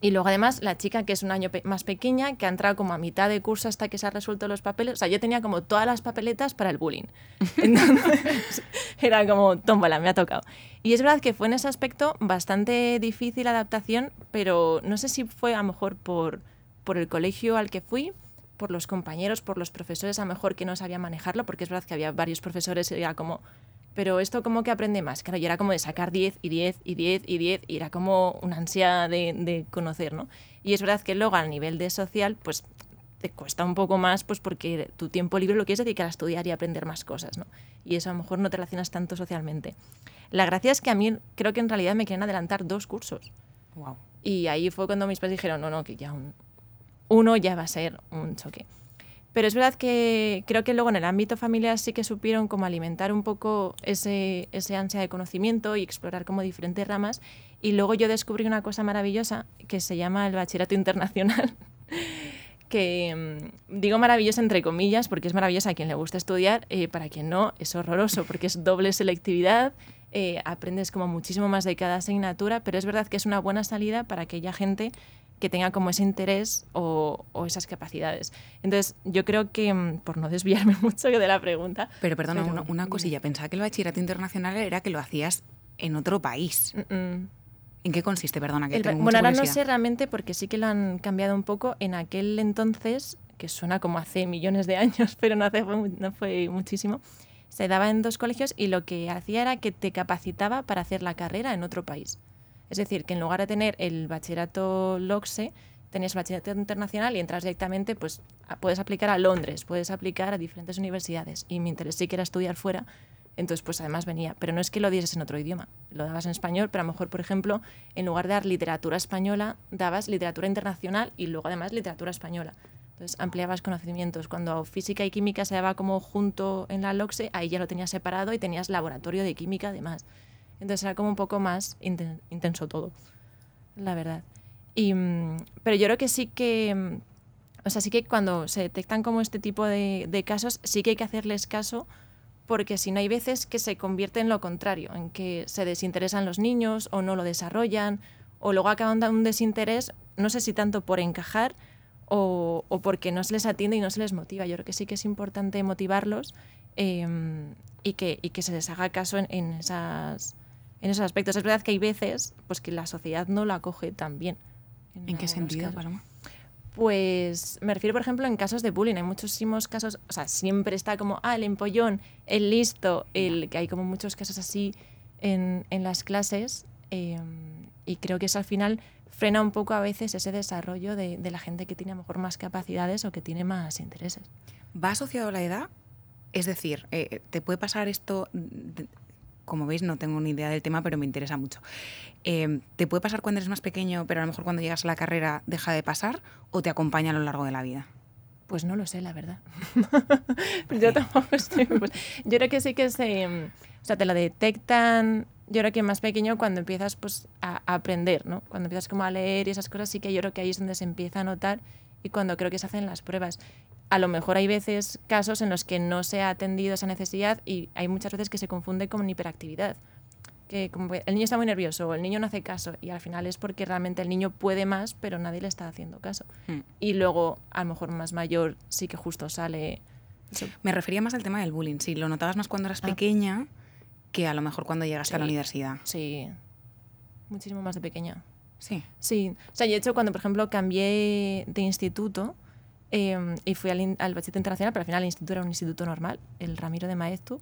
y luego además la chica que es un año más pequeña, que ha entrado como a mitad de curso hasta que se ha resuelto los papeles. O sea, yo tenía como todas las papeletas para el bullying. Entonces era como, tómala, me ha tocado. Y es verdad que fue en ese aspecto bastante difícil la adaptación, pero no sé si fue a lo mejor por, por el colegio al que fui, por los compañeros, por los profesores, a lo mejor que no sabía manejarlo, porque es verdad que había varios profesores y era como, pero esto como que aprende más. Claro, y era como de sacar 10 y 10 y 10 y 10 y era como una ansia de, de, conocer, ¿no? Y es verdad que luego a nivel de social, pues te cuesta un poco más, pues porque tu tiempo libre lo quieres dedicar a estudiar y aprender más cosas, ¿no? Y eso a lo mejor no te relacionas tanto socialmente. La gracia es que a mí creo que en realidad me quieren adelantar dos cursos. Wow. Y ahí fue cuando mis padres dijeron, no, no, que ya un, uno ya va a ser un choque. Pero es verdad que creo que luego en el ámbito familiar sí que supieron como alimentar un poco ese, ese ansia de conocimiento y explorar como diferentes ramas. Y luego yo descubrí una cosa maravillosa que se llama el bachillerato internacional. que mm, digo maravillosa entre comillas porque es maravillosa a quien le gusta estudiar, eh, para quien no es horroroso porque es doble selectividad, eh, aprendes como muchísimo más de cada asignatura, pero es verdad que es una buena salida para aquella gente que tenga como ese interés o, o, esas capacidades. Entonces, yo creo que, mm, por no desviarme mucho de la pregunta... Pero perdona, pero, una, una, cosilla, pensaba que el bachillerato internacional era que lo hacías en otro país. Mm -mm. ¿En qué consiste? Perdona, que el, tengo Bueno, mucha ahora no sé realmente porque sí que lo han cambiado un poco. En aquel entonces, que suena como hace millones de años, pero no, hace, no fue muchísimo, se daba en dos colegios y lo que hacía era que te capacitaba para hacer la carrera en otro país. Es decir, que en lugar de tener el bachillerato LOCSE, tenías bachillerato internacional y entras directamente, pues puedes aplicar a Londres, puedes aplicar a diferentes universidades. Y mi interés sí que era estudiar fuera, entonces pues además venía. Pero no es que lo dieses en otro idioma, lo dabas en español, pero a lo mejor, por ejemplo, en lugar de dar literatura española, dabas literatura internacional y luego además literatura española. Entonces ampliabas conocimientos. Cuando física y química se daba como junto en la LOCSE, ahí ya lo tenías separado y tenías laboratorio de química además. Entonces era como un poco más intenso todo, la verdad. Y, pero yo creo que sí que, o sea, sí que cuando se detectan como este tipo de, casos, sí que hay que hacerles caso porque si no hay veces que se convierte en lo contrario, en que se desinteresan los niños o no lo desarrollan, o luego acaban dando un desinterés, no sé si tanto por encajar o, porque no se les atiende y no se les motiva. Yo creo que sí que es importante motivarlos eh, y, que, se les haga caso en esas en esos aspectos. Es verdad que hay veces pues, que la sociedad no la acoge tan bien. ¿En, ¿En qué sentido, Paloma? Pues me refiero, por ejemplo, en casos de bullying. Hay muchísimos casos, o sea, siempre está como, ah, el empollón, el listo, el que hay como muchos casos así en, en las clases. Eh, y creo que eso al final frena un poco a veces ese desarrollo de, de, la gente que tiene a lo mejor más capacidades o que tiene más intereses. ¿Va asociado a la edad? Es decir, eh, ¿te puede pasar esto como veis, no tengo ni idea del tema, pero me interesa mucho. Eh, ¿Te puede pasar cuando eres más pequeño, pero a lo mejor cuando llegas a la carrera deja de pasar o te acompaña a lo largo de la vida? Pues no lo sé, la verdad. yo tampoco estoy. Pues, yo creo que sí que se. O sea, te lo detectan. Yo creo que más pequeño cuando empiezas pues, a, a aprender, ¿no? Cuando empiezas como a leer y esas cosas, sí que yo creo que ahí es donde se empieza a notar y cuando creo que se hacen las pruebas a lo mejor hay veces, casos en los que no se ha atendido esa necesidad y hay muchas veces que se confunde con hiperactividad. Que como el niño está muy nervioso o el niño no hace caso y al final es porque realmente el niño puede más pero nadie le está haciendo caso. Hmm. Y luego a lo mejor más mayor sí que justo sale... Eso. Me refería más al tema del bullying, sí, lo notabas más cuando eras ah. pequeña que a lo mejor cuando llegaste sí, a la universidad. Sí, muchísimo más de pequeña. Sí. Sí, o sea, yo de hecho cuando por ejemplo cambié de instituto, eh, y fui al, al bachillerato internacional, pero al final el instituto era un instituto normal, el Ramiro de Maeztu,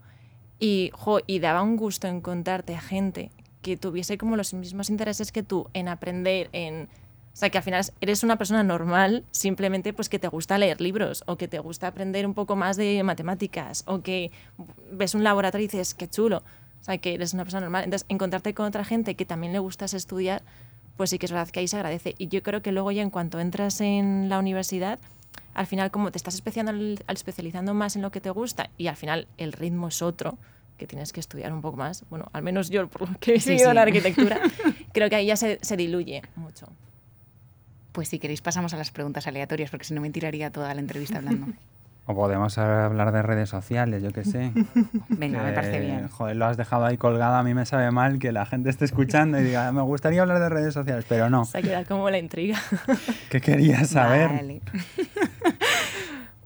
y, jo, y daba un gusto encontrarte a gente que tuviese como los mismos intereses que tú en aprender, en... O sea, que al final eres una persona normal, simplemente pues que te gusta leer libros o que te gusta aprender un poco más de matemáticas o que ves un laboratorio y dices, qué chulo. O sea, que eres una persona normal. Entonces, encontrarte con otra gente que también le gustas estudiar, pues sí que es verdad que ahí se agradece. Y yo creo que luego ya en cuanto entras en la universidad, al final como te estás especializando, especializando más en lo que te gusta y al final el ritmo es otro, que tienes que estudiar un poco más, bueno, al menos yo por lo que he sí, la arquitectura, creo que ahí ya se, se diluye mucho. Pues si queréis pasamos a las preguntas aleatorias, porque si no me tiraría toda la entrevista hablando. O podemos hablar de redes sociales, yo qué sé. Venga, me parece bien. Joder, lo has dejado ahí colgado, a mí me sabe mal que la gente esté escuchando y diga, me gustaría hablar de redes sociales, pero no. Se queda como la intriga. ¿Qué querías saber?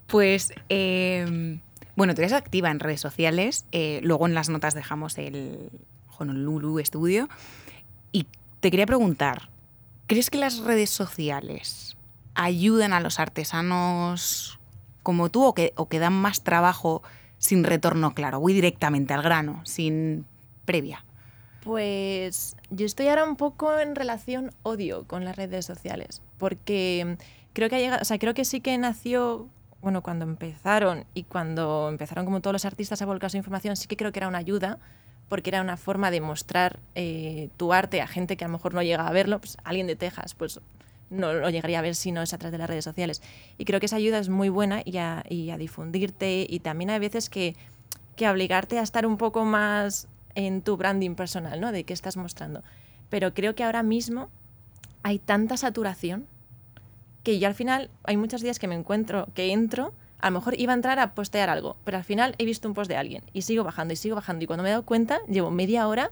pues, em, bueno, tú eres activa en redes sociales, eh, luego en las notas dejamos el Honolulu Studio, y te quería preguntar, ¿crees que las redes sociales ayudan a los artesanos como tú o que, o que dan más trabajo sin retorno claro? Voy directamente al grano, sin previa. Pues yo estoy ahora un poco en relación odio con las redes sociales, porque creo que ha llegado, o sea, creo que sí que nació, bueno, cuando empezaron y cuando empezaron como todos los artistas a volcar su información, sí que creo que era una ayuda, porque era una forma de mostrar eh, tu arte a gente que a lo mejor no llega a verlo, pues alguien de Texas, pues no lo llegaría a ver si no es a través de las redes sociales. Y creo que esa ayuda es muy buena y a, y a difundirte y también hay veces que, que obligarte a estar un poco más en tu branding personal, ¿no? De qué estás mostrando. Pero creo que ahora mismo hay tanta saturación que yo al final hay muchos días que me encuentro, que entro, a lo mejor iba a entrar a postear algo, pero al final he visto un post de alguien y sigo bajando y sigo bajando y cuando me he dado cuenta llevo media hora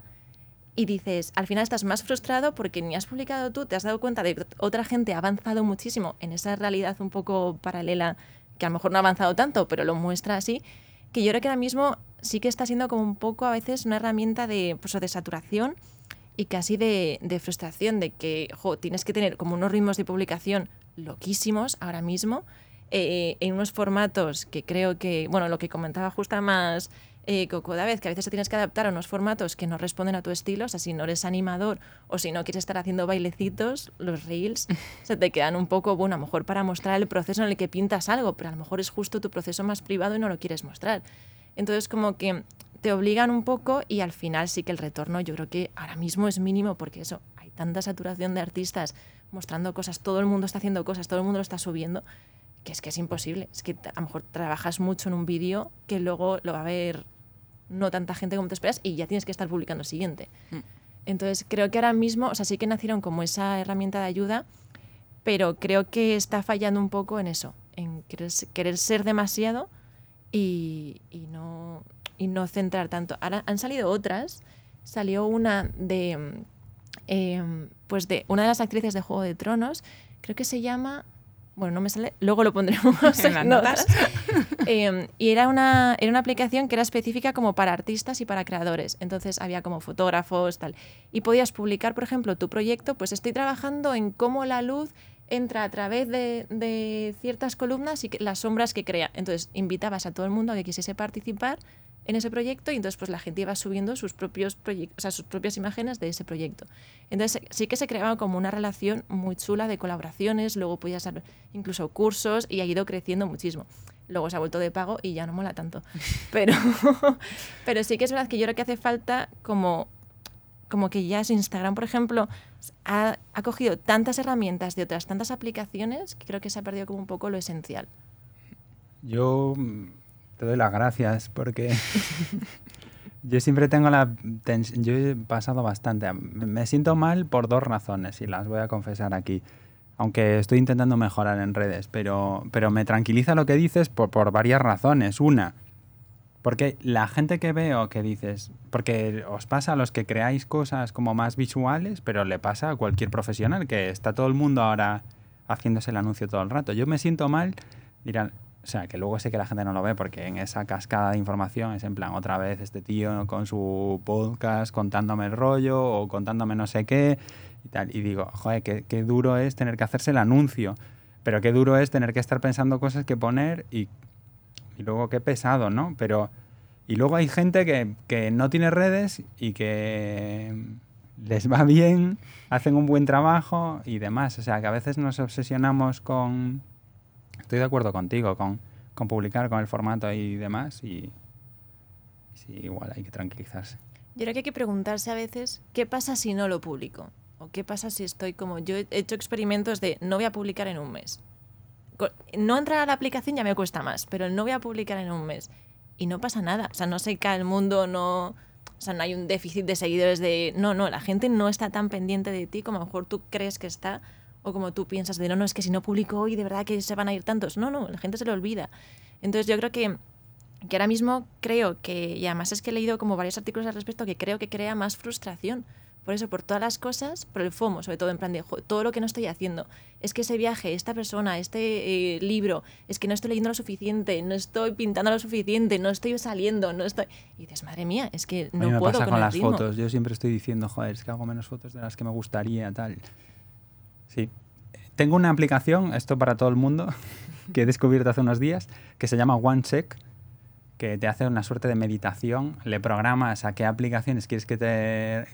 y dices, al final estás más frustrado porque ni has publicado tú, te has dado cuenta de que otra gente ha avanzado muchísimo en esa realidad un poco paralela, que a lo mejor no ha avanzado tanto, pero lo muestra así, que yo creo que ahora mismo sí que está siendo como un poco a veces una herramienta de, pues, de saturación y casi de, de frustración, de que tienes que tener como unos ritmos de publicación loquísimos ahora mismo, eh, en unos formatos que creo que, bueno, lo que comentaba justo más eh, cada vez que a veces te tienes que adaptar a unos formatos que no responden a tu estilo, o sea, si no eres animador o si no quieres estar haciendo bailecitos, los reels se te quedan un poco, bueno, a lo mejor para mostrar el proceso en el que pintas algo, pero a lo mejor es justo tu proceso más privado y no lo quieres mostrar. Entonces, como que te obligan un poco y al final sí que el retorno yo creo que ahora mismo es mínimo porque eso, hay tanta saturación de artistas mostrando cosas, todo el mundo está haciendo cosas, todo el mundo lo está subiendo, que es que es imposible. Es que a lo mejor trabajas mucho en un vídeo que luego lo va a ver no tanta gente como te esperas y ya tienes que estar publicando el siguiente. Mm. Entonces, creo que ahora mismo, o sea, sí que nacieron como esa herramienta de ayuda, pero creo que está fallando un poco en eso, en querer, ser demasiado y, no, y no centrar tanto. Ahora han salido otras, salió una de, em, pues de una de las actrices de Juego de Tronos, creo que se llama bueno, no me sale, luego lo pondremos en las notas. Em, y era una, era una aplicación que era específica como para artistas y para creadores. Entonces había como fotógrafos, tal. Y podías publicar, por ejemplo, tu proyecto, pues estoy trabajando en cómo la luz entra a través de, de ciertas columnas y las sombras que crea. Entonces invitabas a todo el mundo a que quisiese participar en ese proyecto y entonces pues la gente iba subiendo sus propios proyectos, o sea, sus propias imágenes de ese proyecto. Entonces sí que se creaba como una relación muy chula de colaboraciones, luego podía ser incluso cursos y ha ido creciendo muchísimo. Luego se ha vuelto de pago y ya no mola tanto. Pero, pero sí que es verdad que yo creo que hace falta como como que ya es Instagram, por ejemplo, ha, ha cogido tantas herramientas de otras tantas aplicaciones que creo que se ha perdido como un poco lo esencial. Yo te doy las gracias porque yo siempre tengo la tensión, yo he pasado bastante. Me siento mal por dos razones y las voy a confesar aquí. Aunque estoy intentando mejorar en redes, pero, pero me tranquiliza lo que dices por, por varias razones. Una, porque la gente que veo que dices, porque os pasa a los que creáis cosas como más visuales, pero le pasa a cualquier profesional, que está todo el mundo ahora haciéndose el anuncio todo el rato. Yo me siento mal, dirán, o sea, que luego sé que la gente no lo ve porque en esa cascada de información es en plan otra vez este tío con su podcast contándome el rollo o contándome no sé qué y tal. Y digo, joder, qué, qué duro es tener que hacerse el anuncio, pero qué duro es tener que estar pensando cosas que poner y, y luego qué pesado, ¿no? Pero... Y luego hay gente que, que no tiene redes y que, les va bien, hacen un buen trabajo y demás. O sea, que a veces nos obsesionamos con... Estoy de acuerdo contigo, con, con publicar, con el formato y demás. Y sí, igual hay que tranquilizarse. Yo creo que hay que preguntarse a veces qué pasa si no lo publico. O qué pasa si estoy como... Yo he hecho experimentos de no voy a publicar en un mes. No entrar a la aplicación ya me cuesta más, pero no voy a publicar en un mes. Y no pasa nada. O sea, no se cae el mundo, no... O sea, no hay un déficit de seguidores de... No, no, la gente no está tan pendiente de ti como a lo mejor tú crees que está o como tú piensas de no, no, es que si no publico hoy de verdad que se van a ir tantos. No, no, la gente se lo olvida. Entonces yo creo que que ahora mismo creo que, y además es que he leído como varios artículos al respecto, que creo que crea más frustración. Por eso, por todas las cosas, por el FOMO, sobre todo en plan de "Jo, todo lo que no estoy haciendo. Es que ese viaje, esta persona, este eh, libro, es que no estoy leyendo lo suficiente, no estoy pintando lo suficiente, no estoy saliendo, no estoy. Y dices, madre mía, es que a no mí me puedo pasa con, con el las ritmo". fotos. Yo siempre estoy diciendo, joder, es que hago menos fotos de las que me gustaría, tal. Sí. Tengo una aplicación, esto para todo el mundo, que he descubierto hace unos días, que se llama OneCheck, que te hace una suerte de meditación. Le programas a qué aplicaciones quieres que te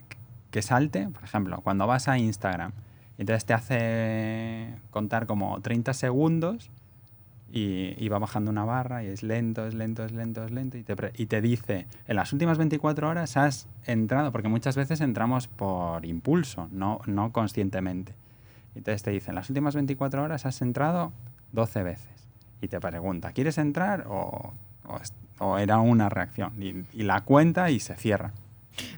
que salte. Por ejemplo, cuando vas a Instagram, entonces te hace contar como 30 segundos y, y va bajando una barra y es lento, es lento, es lento, es lento y te, y te dice, en las últimas 24 horas has entrado, porque muchas veces entramos por impulso, no, no conscientemente. Entonces te dice, en las últimas 24 horas has entrado 12 veces. Y te pregunta, ¿quieres entrar o, o era una reacción? Y, y la cuenta y se cierra.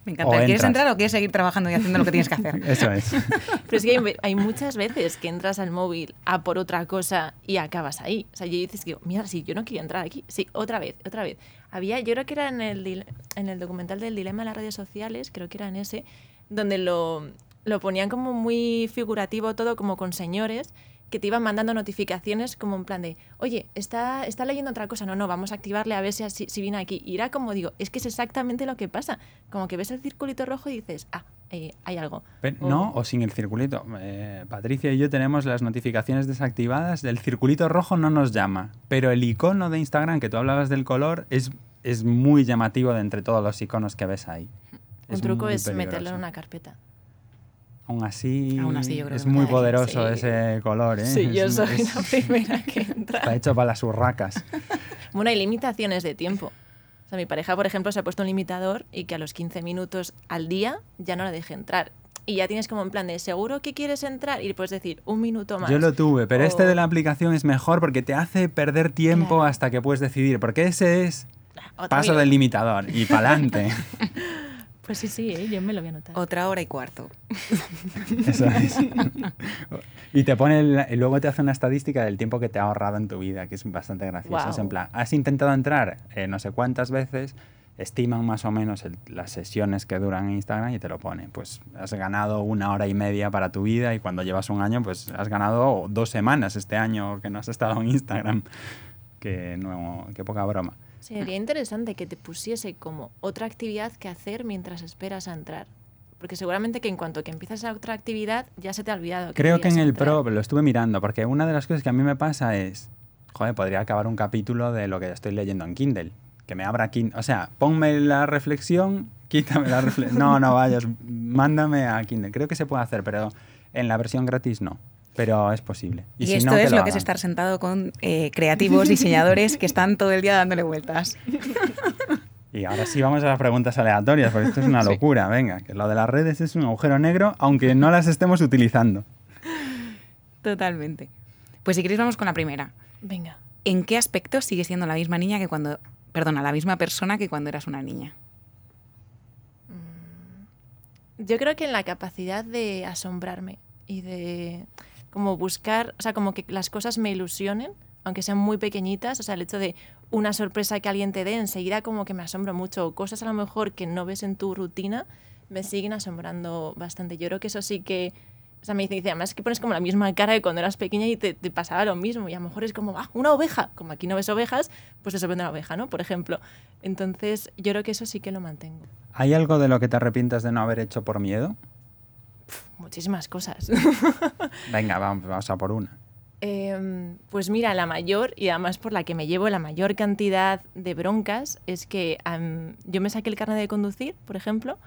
Me O encanta. ¿Quieres entras. entrar o quieres seguir trabajando y haciendo lo que tienes que hacer? Eso es. Pero es que hay, hay muchas veces que entras al móvil a por otra cosa y acabas ahí. O sea, yo dices que, mira, sí, yo no quiero entrar aquí. Sí, otra vez, otra vez. Había, yo creo que era en el, en el documental del dilema de las redes sociales, creo que era en ese, donde lo, lo ponían como muy figurativo todo, como con señores que te iban mandando notificaciones como en plan de, oye, está, está leyendo otra cosa, no, no, vamos a activarle a ver si, si, viene aquí. Y era como digo, es que es exactamente lo que pasa. Como que ves el circulito rojo y dices, ah, eh, hay algo. Pero- O- no, o sin el circulito. Eh, Patricia y yo tenemos las notificaciones desactivadas. El circulito rojo no nos llama, pero el icono de Instagram que tú hablabas del color es, es muy llamativo de entre todos los iconos que ves ahí. Un truco es meterlo en una carpeta. Aún así, Aún así yo creo es que muy poderoso sí. ese color. ¿eh? Sí, yo Es- soy es- la primera que entra. Está hecho para las urracas. Bueno, hay limitaciones de tiempo. O sea, mi pareja, por ejemplo, se ha puesto un limitador y que a los 15 minutos al día ya no la deje entrar. Y ya tienes como en plan de, ¿seguro que quieres entrar? Y puedes decir, un minuto más. Yo lo tuve, pero este O- de la aplicación es mejor porque te hace perder tiempo Claro. hasta que puedes decidir, porque ese es Otro paso del limitador y para adelante. Pues sí, sí, ¿eh? yo me lo voy a anotar. Otra hora y cuarto. Eso es. y te pone el- y luego te hace una estadística del tiempo que te ha ahorrado en tu vida, que es bastante gracioso. Es en plan, has intentado entrar eh, no sé cuántas veces, estiman más o menos el- las sesiones que duran en Instagram y te lo pone. Pues has ganado una hora y media para tu vida y cuando llevas un año, pues has ganado dos semanas este año que no has estado en Instagram. Que, no, que poca broma. Sería interesante que te pusiese como otra actividad que hacer mientras esperas a entrar. Porque seguramente que en cuanto que empiezas esa otra actividad ya se te ha olvidado. Creo que en el entrar. Pro lo estuve mirando, porque una de las cosas que a mí me pasa es, joder, podría acabar un capítulo de lo que estoy leyendo en Kindle. Que me abra Kindle. O sea, ponme la reflexión, quítame la reflexión. No, no vayas, mándame a Kindle. Creo que se puede hacer, pero en la versión gratis no. Pero es posible. Y, si esto no, es lo que es estar sentado con eh, creativos, diseñadores que están todo el día dándole vueltas. Y ahora sí vamos a las preguntas aleatorias, porque esto es una locura. Venga, que lo de las redes es un agujero negro, aunque no las estemos utilizando. Totalmente. Pues si queréis vamos con la primera. Venga. ¿En qué aspecto sigues siendo la misma niña que cuando... Perdona, la misma persona que cuando eras una niña? Yo creo que en la capacidad de asombrarme y de como buscar, o sea, como que las cosas me ilusionen, aunque sean muy pequeñitas, o sea, el hecho de una sorpresa que alguien te dé, enseguida como que me asombro mucho, o cosas a lo mejor que no ves en tu rutina, me siguen asombrando bastante. Yo creo que eso sí que, o sea, me dice, además es que pones como la misma cara de cuando eras pequeña y te, te pasaba lo mismo, y a lo mejor es como, ah, una oveja, como aquí no ves ovejas, pues te sorprende una oveja, ¿no? Por ejemplo. Entonces, yo creo que eso sí que lo mantengo. ¿Hay algo de lo que te arrepientas de no haber hecho por miedo? Muchísimas cosas. Venga, vamos, vamos a por una. Em, pues mira, la mayor, y además por la que me llevo la mayor cantidad de broncas, es que yo me saqué el carnet de conducir, por ejemplo,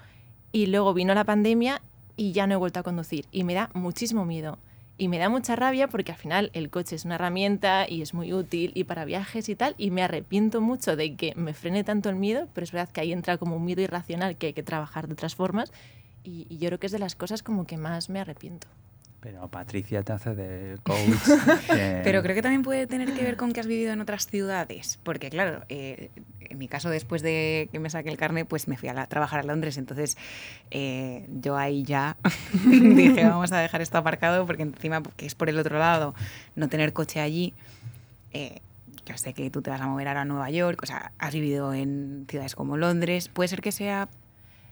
Y luego vino la pandemia y ya no he vuelto a conducir. Y me da muchísimo miedo. Y me da mucha rabia porque al final el coche es una herramienta y es muy útil y para viajes y tal. Y me arrepiento mucho de que me frene tanto el miedo, pero es verdad que ahí entra como un miedo irracional que hay que trabajar de otras formas. Y, y yo creo que es de las cosas como que más me arrepiento. Pero Patricia te hace de coach. que- Pero creo que también puede tener que ver con que has vivido en otras ciudades. Porque, claro, eh, en mi caso, después de que me saqué el carnet, pues me fui a la- trabajar a Londres. Entonces, eh, yo ahí ya dije, vamos a dejar esto aparcado, porque encima, que es por el otro lado, no tener coche allí. eh, yo sé que tú te vas a mover ahora a Nueva York, o sea, has vivido en ciudades como Londres. ¿Puede ser que sea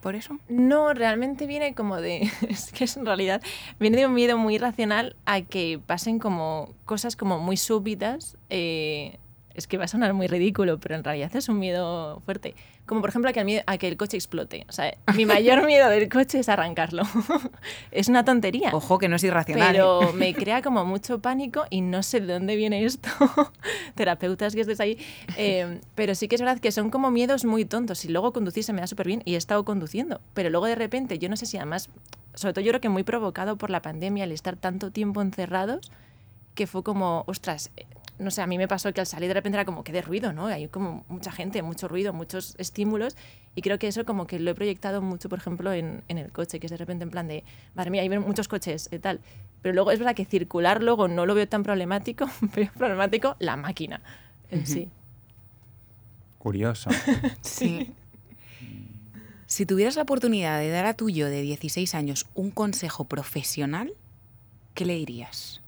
por eso? No, realmente viene como de. Es que es en realidad. Viene de un miedo muy irracional a que pasen como cosas como muy súbitas. eh, es que va a sonar muy ridículo, pero en realidad es un miedo fuerte. Como por ejemplo a que el, a que el coche explote. O sea, mi mayor miedo del coche es arrancarlo. es una tontería. Ojo, que no es irracional. ¿eh? Pero me crea como mucho pánico y no sé de dónde viene esto. Terapeutas que estés ahí. Eh, pero sí que es verdad que son como miedos muy tontos. Y luego conducir se me da súper bien y he estado conduciendo. Pero luego de repente, yo no sé si además, sobre todo yo creo que muy provocado por la pandemia, el estar tanto tiempo encerrados, que fue como, ostras, eh, no sé, a mí me pasó que al salir de repente era como que de ruido, ¿no? Hay como mucha gente, mucho ruido, muchos estímulos y creo que eso como que lo he proyectado mucho, por ejemplo, en, en el coche, que es de repente en plan de, madre mía, hay muchos coches y tal. Pero luego es verdad que circular luego no lo veo tan problemático, veo problemático la máquina en sí. Curioso. Sí. Si tuvieras la oportunidad de dar a tu yo de 16 años un consejo profesional, ¿qué le dirías?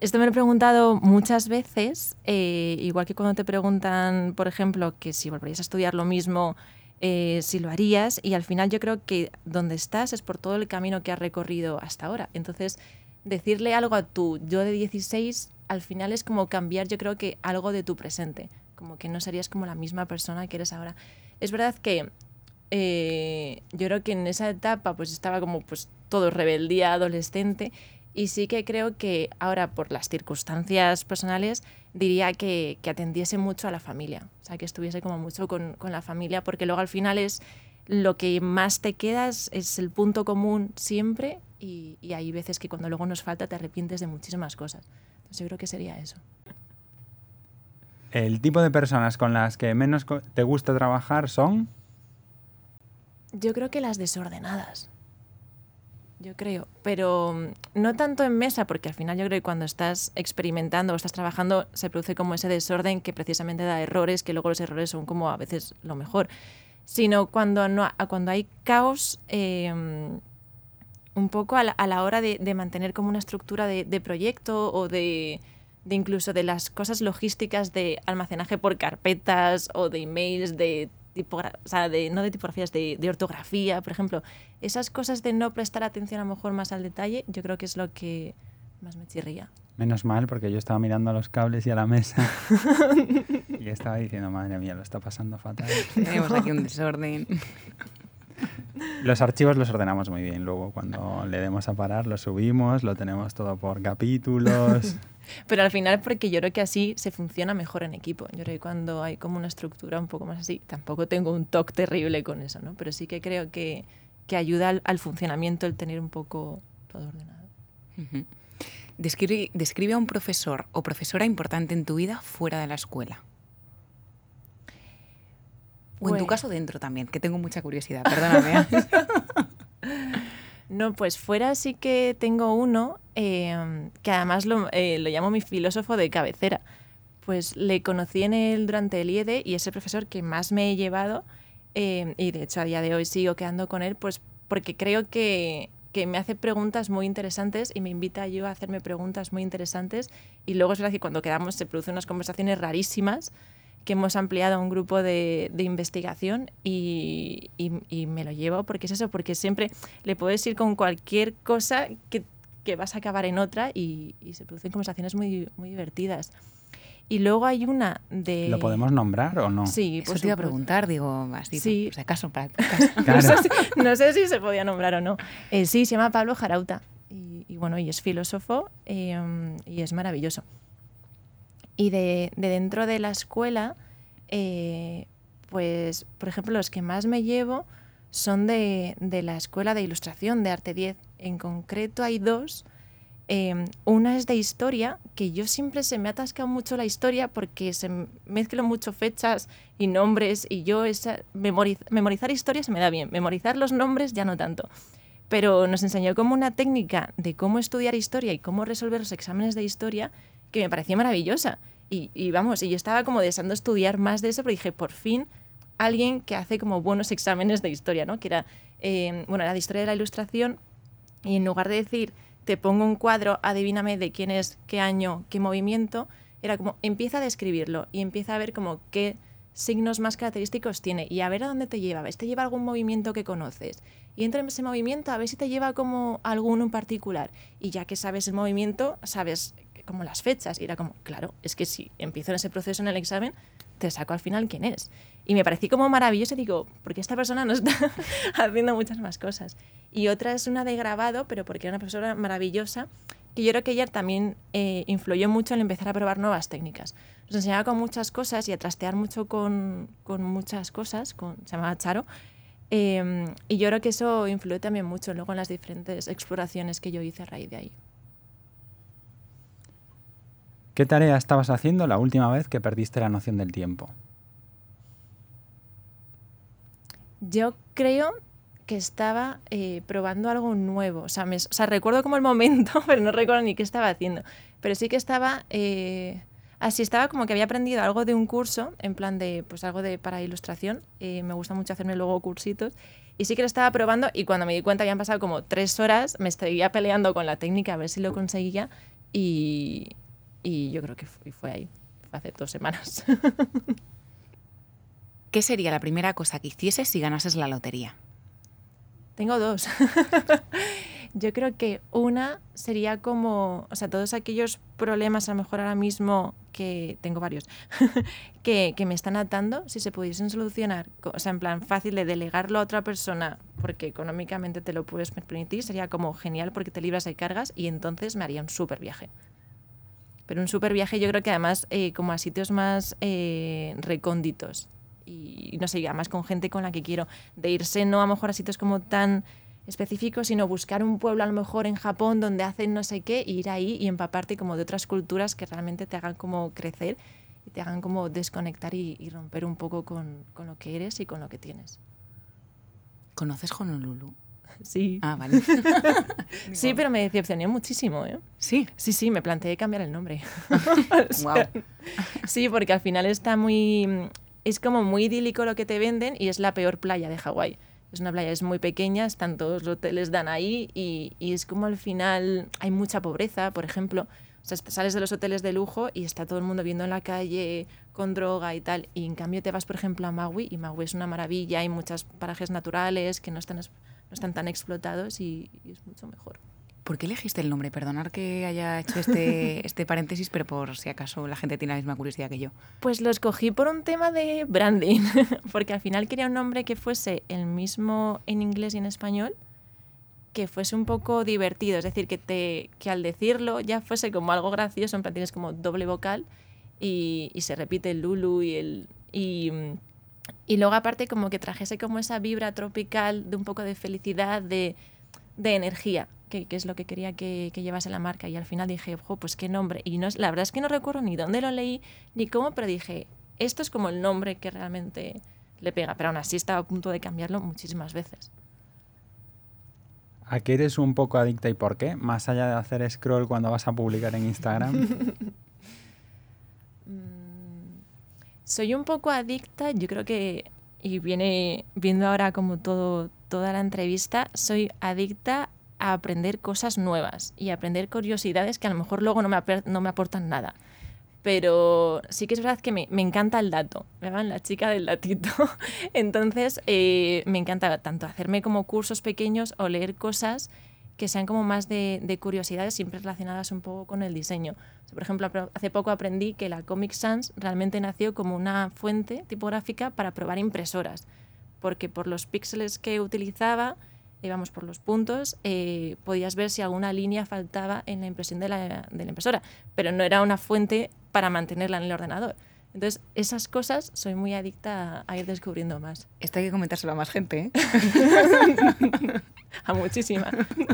Esto me lo he preguntado muchas veces, eh, igual que cuando te preguntan, por ejemplo, que si volverías a estudiar lo mismo, eh, si lo harías, y al final yo creo que donde estás es por todo el camino que has recorrido hasta ahora. Entonces, decirle algo a tu yo de 16, al final es como cambiar, yo creo que algo de tu presente, como que no serías como la misma persona que eres ahora. Es verdad que eh, yo creo que en esa etapa pues estaba como pues todo rebeldía adolescente y sí que creo que ahora por las circunstancias personales diría que, que atendiese mucho a la familia, o sea, que estuviese como mucho con, con la familia porque luego al final es lo que más te quedas es el punto común siempre y, y hay veces que cuando luego nos falta te arrepientes de muchísimas cosas. Entonces yo creo que sería eso. El tipo de personas con las que menos te gusta trabajar son... Yo creo que las desordenadas. Yo creo. Pero mm, no tanto en mesa, porque al final yo creo que cuando estás experimentando o estás trabajando se produce como ese desorden que precisamente da errores, que luego los errores son como a veces lo mejor. Sino cuando, no, cuando hay caos, eh, un poco a la, a la hora de, mantener como una estructura de, proyecto o de, de incluso de las cosas logísticas de almacenaje por carpetas o de emails, de o sea, de, no de tipografías, de, de ortografía, por ejemplo. Esas cosas de no prestar atención a lo mejor más al detalle, yo creo que es lo que más me chirría. Menos mal, porque yo estaba mirando a los cables y a la mesa y estaba diciendo, madre mía, lo está pasando fatal. Tenemos aquí un desorden. Los archivos los ordenamos muy bien. Luego, cuando le demos a parar, lo subimos, lo tenemos todo por capítulos. Pero al final porque yo creo que así se funciona mejor en equipo. Yo creo que cuando hay como una estructura un poco más así, tampoco tengo un toque terrible con eso, ¿no? Pero sí que creo que, que ayuda al, al funcionamiento el tener un poco todo ordenado. Ujú. Describe, describe a un profesor o profesora importante en tu vida fuera de la escuela. O en tu Bueno. caso dentro también, que tengo mucha curiosidad, perdóname. No, pues fuera sí que tengo uno eh, que además lo, eh, lo llamo mi filósofo de cabecera. Pues le conocí en él durante el IED y es el profesor que más me he llevado eh, y de hecho a día de hoy sigo quedando con él pues porque creo que, que me hace preguntas muy interesantes y me invita yo a hacerme preguntas muy interesantes y luego es verdad que cuando quedamos se producen unas conversaciones rarísimas que hemos ampliado a un grupo de, de investigación y, y- y me lo llevo porque es eso, porque siempre le puedes ir con cualquier cosa que, que vas a acabar en otra y, y se producen conversaciones muy, muy divertidas. Y luego hay una de... ¿Lo podemos nombrar o no? Sí, Eso por te iba a preguntar, digo, así, Sí. por si acaso, para podcast. Claro. No, sé si, no sé si se podía nombrar o no. Eh, sí, se llama Pablo Jarauta. Y, y bueno, y es filósofo eh, y es maravilloso. Y de, de dentro de la escuela, eh, Pues, por ejemplo, los que más me llevo son de, de la Escuela de Ilustración de Arte 10. En concreto hay dos. Em, una es de historia, que yo siempre se me ha atascado mucho la historia porque se mezclan mucho fechas y nombres y yo esa, memorizar historia se me da bien, memorizar los nombres ya no tanto. Pero nos enseñó como una técnica de cómo estudiar historia y cómo resolver los exámenes de historia que me pareció maravillosa. Y, vamos, y yo estaba como deseando estudiar más de eso, pero dije, por fin, alguien que hace como buenos exámenes de historia, ¿no? Que era, em, bueno, era de historia de la ilustración y en lugar de decir te pongo un cuadro, adivíname de quién es, qué año, qué movimiento, era como empieza a describirlo y empieza a ver como qué signos más característicos tiene y a ver a dónde te lleva, a ver si te lleva algún movimiento que conoces. Y entra en ese movimiento a ver si te lleva como alguno en particular. Y ya que sabes el movimiento, sabes como las fechas. Y era como, claro, es que si empiezo en ese proceso en el examen, te saco al final quién es. Y me pareció como maravilloso y digo, porque esta persona no está haciendo muchas más cosas. Y otra es una de grabado, pero porque era una profesora maravillosa, que yo creo que ella también eh, influyó mucho en empezar a probar nuevas técnicas. Nos enseñaba con muchas cosas y a trastear mucho con, con muchas cosas, con, se llamaba Charo, em, y yo creo que eso influyó también mucho luego en las diferentes exploraciones que yo hice a raíz de ahí. ¿Qué tarea estabas haciendo la última vez que perdiste la noción del tiempo? Yo creo que estaba eh, probando algo nuevo. O sea, recuerdo como el momento, pero no recuerdo ni qué estaba haciendo. Pero sí que estaba... Eh, así estaba como que había aprendido algo de un curso, en plan de, pues algo de para ilustración. Eh, me gusta mucho hacerme luego cursitos. Y sí que lo estaba probando y cuando me di cuenta habían pasado como tres horas, me estaría peleando con la técnica a ver si lo conseguía y, y yo creo que fue, ahí, fue hace dos semanas. ¿Qué sería la primera cosa que hicieses si ganases la lotería? Tengo dos. yo creo que una sería como, o sea, todos aquellos problemas a lo mejor ahora mismo que tengo varios, que, que, me están atando, si se pudiesen solucionar, o sea, en plan fácil de delegarlo a otra persona porque económicamente te lo puedes permitir, sería como genial porque te libras de cargas y entonces me haría un súper viaje. Pero un súper viaje yo creo que además eh, como a sitios más eh, recónditos y no sé, además con gente con la que quiero, de irse no a lo mejor a sitios como tan específicos, sino buscar un pueblo a lo mejor en Japón donde hacen no sé qué, ir ahí y empaparte como de otras culturas que realmente te hagan como crecer y te hagan como desconectar y, y romper un poco con, con, lo que eres y con lo que tienes. ¿Conoces Honolulu? Sí. Ah, vale. sí, pero me decepcioné muchísimo, ¿eh? Sí. Sí, sí, me planteé cambiar el nombre. sí, porque al final está muy... Es como muy idílico lo que te venden y es la peor playa de Hawái. Es una playa, es muy pequeña, están todos los hoteles dan ahí y, y es como al final hay mucha pobreza, por ejemplo. O sea, sales de los hoteles de lujo y está todo el mundo viendo en la calle con droga y tal. Y en cambio te vas, por ejemplo, a Maui y Maui es una maravilla, hay muchos parajes naturales que no están están tan explotados y, es mucho mejor. ¿Por qué elegiste el nombre? Perdonar que haya hecho este, este paréntesis, pero por si acaso la gente tiene la misma curiosidad que yo. Pues lo escogí por un tema de branding, porque al final quería un nombre que fuese el mismo en inglés y en español, que fuese un poco divertido, es decir, que, te, que al decirlo ya fuese como algo gracioso, en plan tienes como doble vocal y, y se repite el Lulu y el... Y, y luego aparte como que trajese como esa vibra tropical de un poco de felicidad, de, de energía, que, que, es lo que quería que, que, llevase la marca. Y al final dije, pues qué nombre. Y no, la verdad es que no recuerdo ni dónde lo leí ni cómo, pero dije, esto es como el nombre que realmente le pega. Pero aún así estaba a punto de cambiarlo muchísimas veces. ¿A qué eres un poco adicta y por qué? Más allá de hacer scroll cuando vas a publicar en Instagram. Soy un poco adicta, yo creo que, y viene viendo ahora como todo, toda la entrevista, soy adicta a aprender cosas nuevas y a aprender curiosidades que a lo mejor luego no me, no me aportan nada. Pero sí que es verdad que me, me encanta el dato, me van la chica del datito. Entonces, eh, me encanta tanto hacerme como cursos pequeños o leer cosas que sean como más de, de, curiosidades siempre relacionadas un poco con el diseño. por ejemplo, hace poco aprendí que la Comic Sans realmente nació como una fuente tipográfica para probar impresoras, porque por los píxeles que utilizaba, íbamos por los puntos, eh, podías ver si alguna línea faltaba en la impresión de la, de la, impresora, pero no era una fuente para mantenerla en el ordenador. Entonces, esas cosas soy muy adicta a, ir descubriendo más. Esto hay que comentárselo a más gente, ¿eh? A muchísima.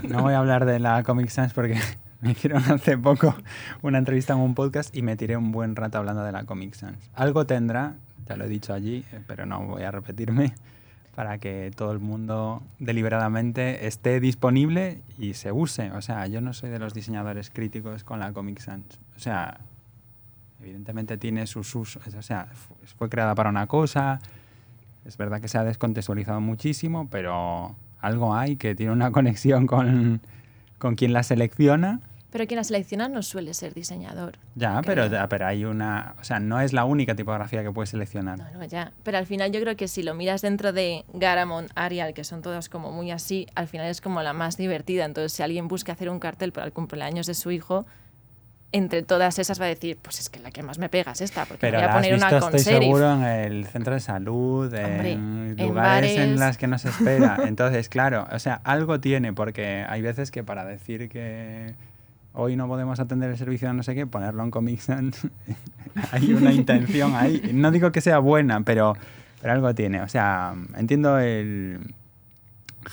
No voy a hablar de la Comic Sans porque me hicieron hace poco una entrevista en un podcast y me tiré un buen rato hablando de la Comic Sans. Algo tendrá, ya lo he dicho allí, pero no voy a repetirme, para que todo el mundo deliberadamente esté disponible y se use. O sea, yo no soy de los diseñadores críticos con la Comic Sans. O sea, evidentemente tiene sus usos. O sea, fu- fue creada para una cosa. Es verdad que se ha descontextualizado muchísimo, pero algo hay que tiene una conexión con, con quien la selecciona. Pero quien la selecciona no suele ser diseñador. Ya, pero, Creo. ya, pero hay una... O sea, no es la única tipografía que puedes seleccionar. No, no, ya. Pero al final yo creo que si lo miras dentro de Garamond, Arial, que son todas como muy así, al final es como la más divertida. Entonces, si alguien busca hacer un cartel para el cumpleaños de su hijo, entre todas esas va a decir, pues es que la que más me pega es esta, porque Pero voy a poner visto, una con estoy serif. seguro, en el centro de salud, Hombre, en en lugares en bares. las que no se espera. Entonces, claro, o sea, algo tiene, porque hay veces que para decir que hoy no podemos atender el servicio de no sé qué, ponerlo en Comic Sans, hay una intención ahí. No digo que sea buena, pero, pero algo tiene. O sea, entiendo el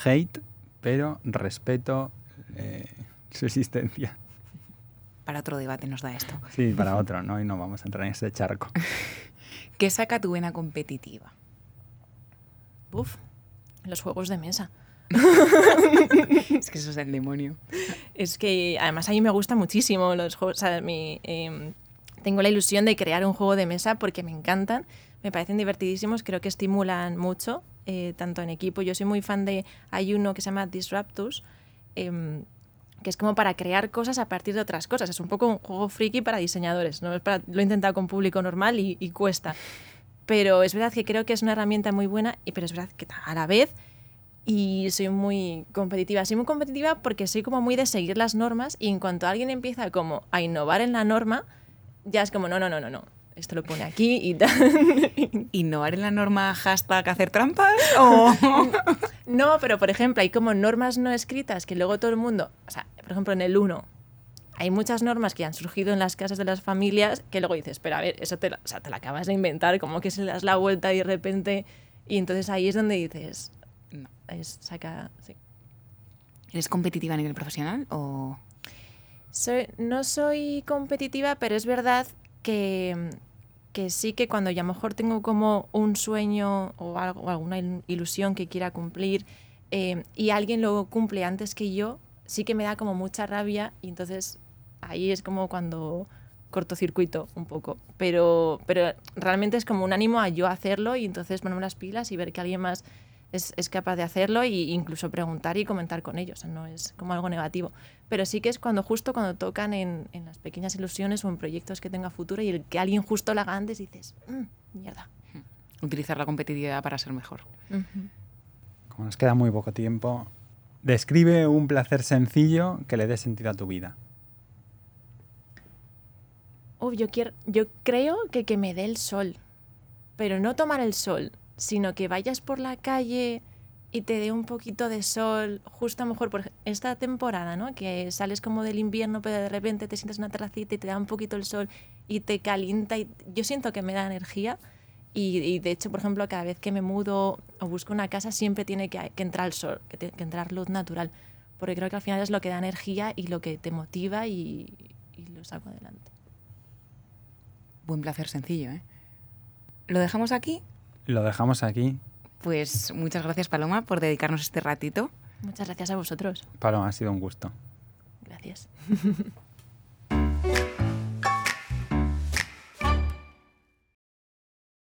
hate, pero respeto eh, su existencia. Para otro debate nos da esto. Sí, para otro, ¿no? Y no vamos a entrar en ese charco. ¿Qué saca tu vena competitiva? Uf, los juegos de mesa. Es que eso es el demonio. Es que además a mí me gustan muchísimo los juegos. O sea, mi, em, tengo la ilusión de crear un juego de mesa porque me encantan, me parecen divertidísimos, creo que estimulan mucho, eh, tanto en equipo. Yo soy muy fan de. Hay uno que se llama Disruptus, em, que es como para crear cosas a partir de otras cosas. Es un poco un juego friki para diseñadores. ¿no? Es para- lo he intentado con público normal y, cuesta. Pero es verdad que creo que es una herramienta muy buena, y pero es verdad que a la vez y soy muy competitiva. Soy muy competitiva porque soy como muy de seguir las normas y en cuanto alguien empieza como a innovar en la norma, ya es como, no, no, no, no. Esto lo pone aquí y tal. ¿Innovar en la norma hashtag hacer trampas? ¿O no, pero por ejemplo, hay como normas no escritas que luego todo el mundo, o sea, por ejemplo, en el 1, hay muchas normas que han surgido en las casas de las familias que luego dices, pero a ver, eso te la, o sea, te la acabas de inventar, como que se le das la vuelta y de repente. Y entonces ahí es donde dices, no? es, saca. Sí. ¿Eres competitiva a nivel profesional o...? Soy- no soy competitiva, pero es verdad que, que sí que cuando ya mejor tengo como un sueño o, algo, alguna il- ilusión que quiera cumplir eh, y alguien lo cumple antes que yo, sí que me da como mucha rabia y entonces ahí es como cuando cortocircuito un poco. Pero, pero realmente es como un ánimo a yo hacerlo y entonces ponerme las pilas y ver que alguien más es, es capaz de hacerlo e incluso preguntar y comentar con ellos. O sea, no es como algo negativo. Pero sí que es cuando justo cuando tocan en, en las pequeñas ilusiones o en proyectos que tenga futuro y el que alguien justo lo haga antes dices, "Mm, mierda. Utilizar la competitividad para ser mejor. Como nos queda muy poco tiempo, describe un placer sencillo que le dé sentido a tu vida. Uf, yo, quiero, yo creo que que me dé el sol, pero no tomar el sol, sino que vayas por la calle y te dé un poquito de sol, justo a lo mejor por esta temporada, ¿no? Que sales como del invierno, pero de repente te sientes en una terracita y te da un poquito el sol y te calienta. Y yo siento que me da energía y, de hecho, por ejemplo, cada vez que me mudo o busco una casa siempre tiene que, que entrar el sol, que, te- que entrar luz natural, porque creo que al final es lo que da energía y lo que te motiva y, y lo saco adelante. Buen placer sencillo, ¿eh? ¿Lo dejamos aquí? Lo dejamos aquí. Pues muchas gracias, Paloma, por dedicarnos este ratito. Muchas gracias a vosotros. Pablo, ha sido un gusto. Gracias.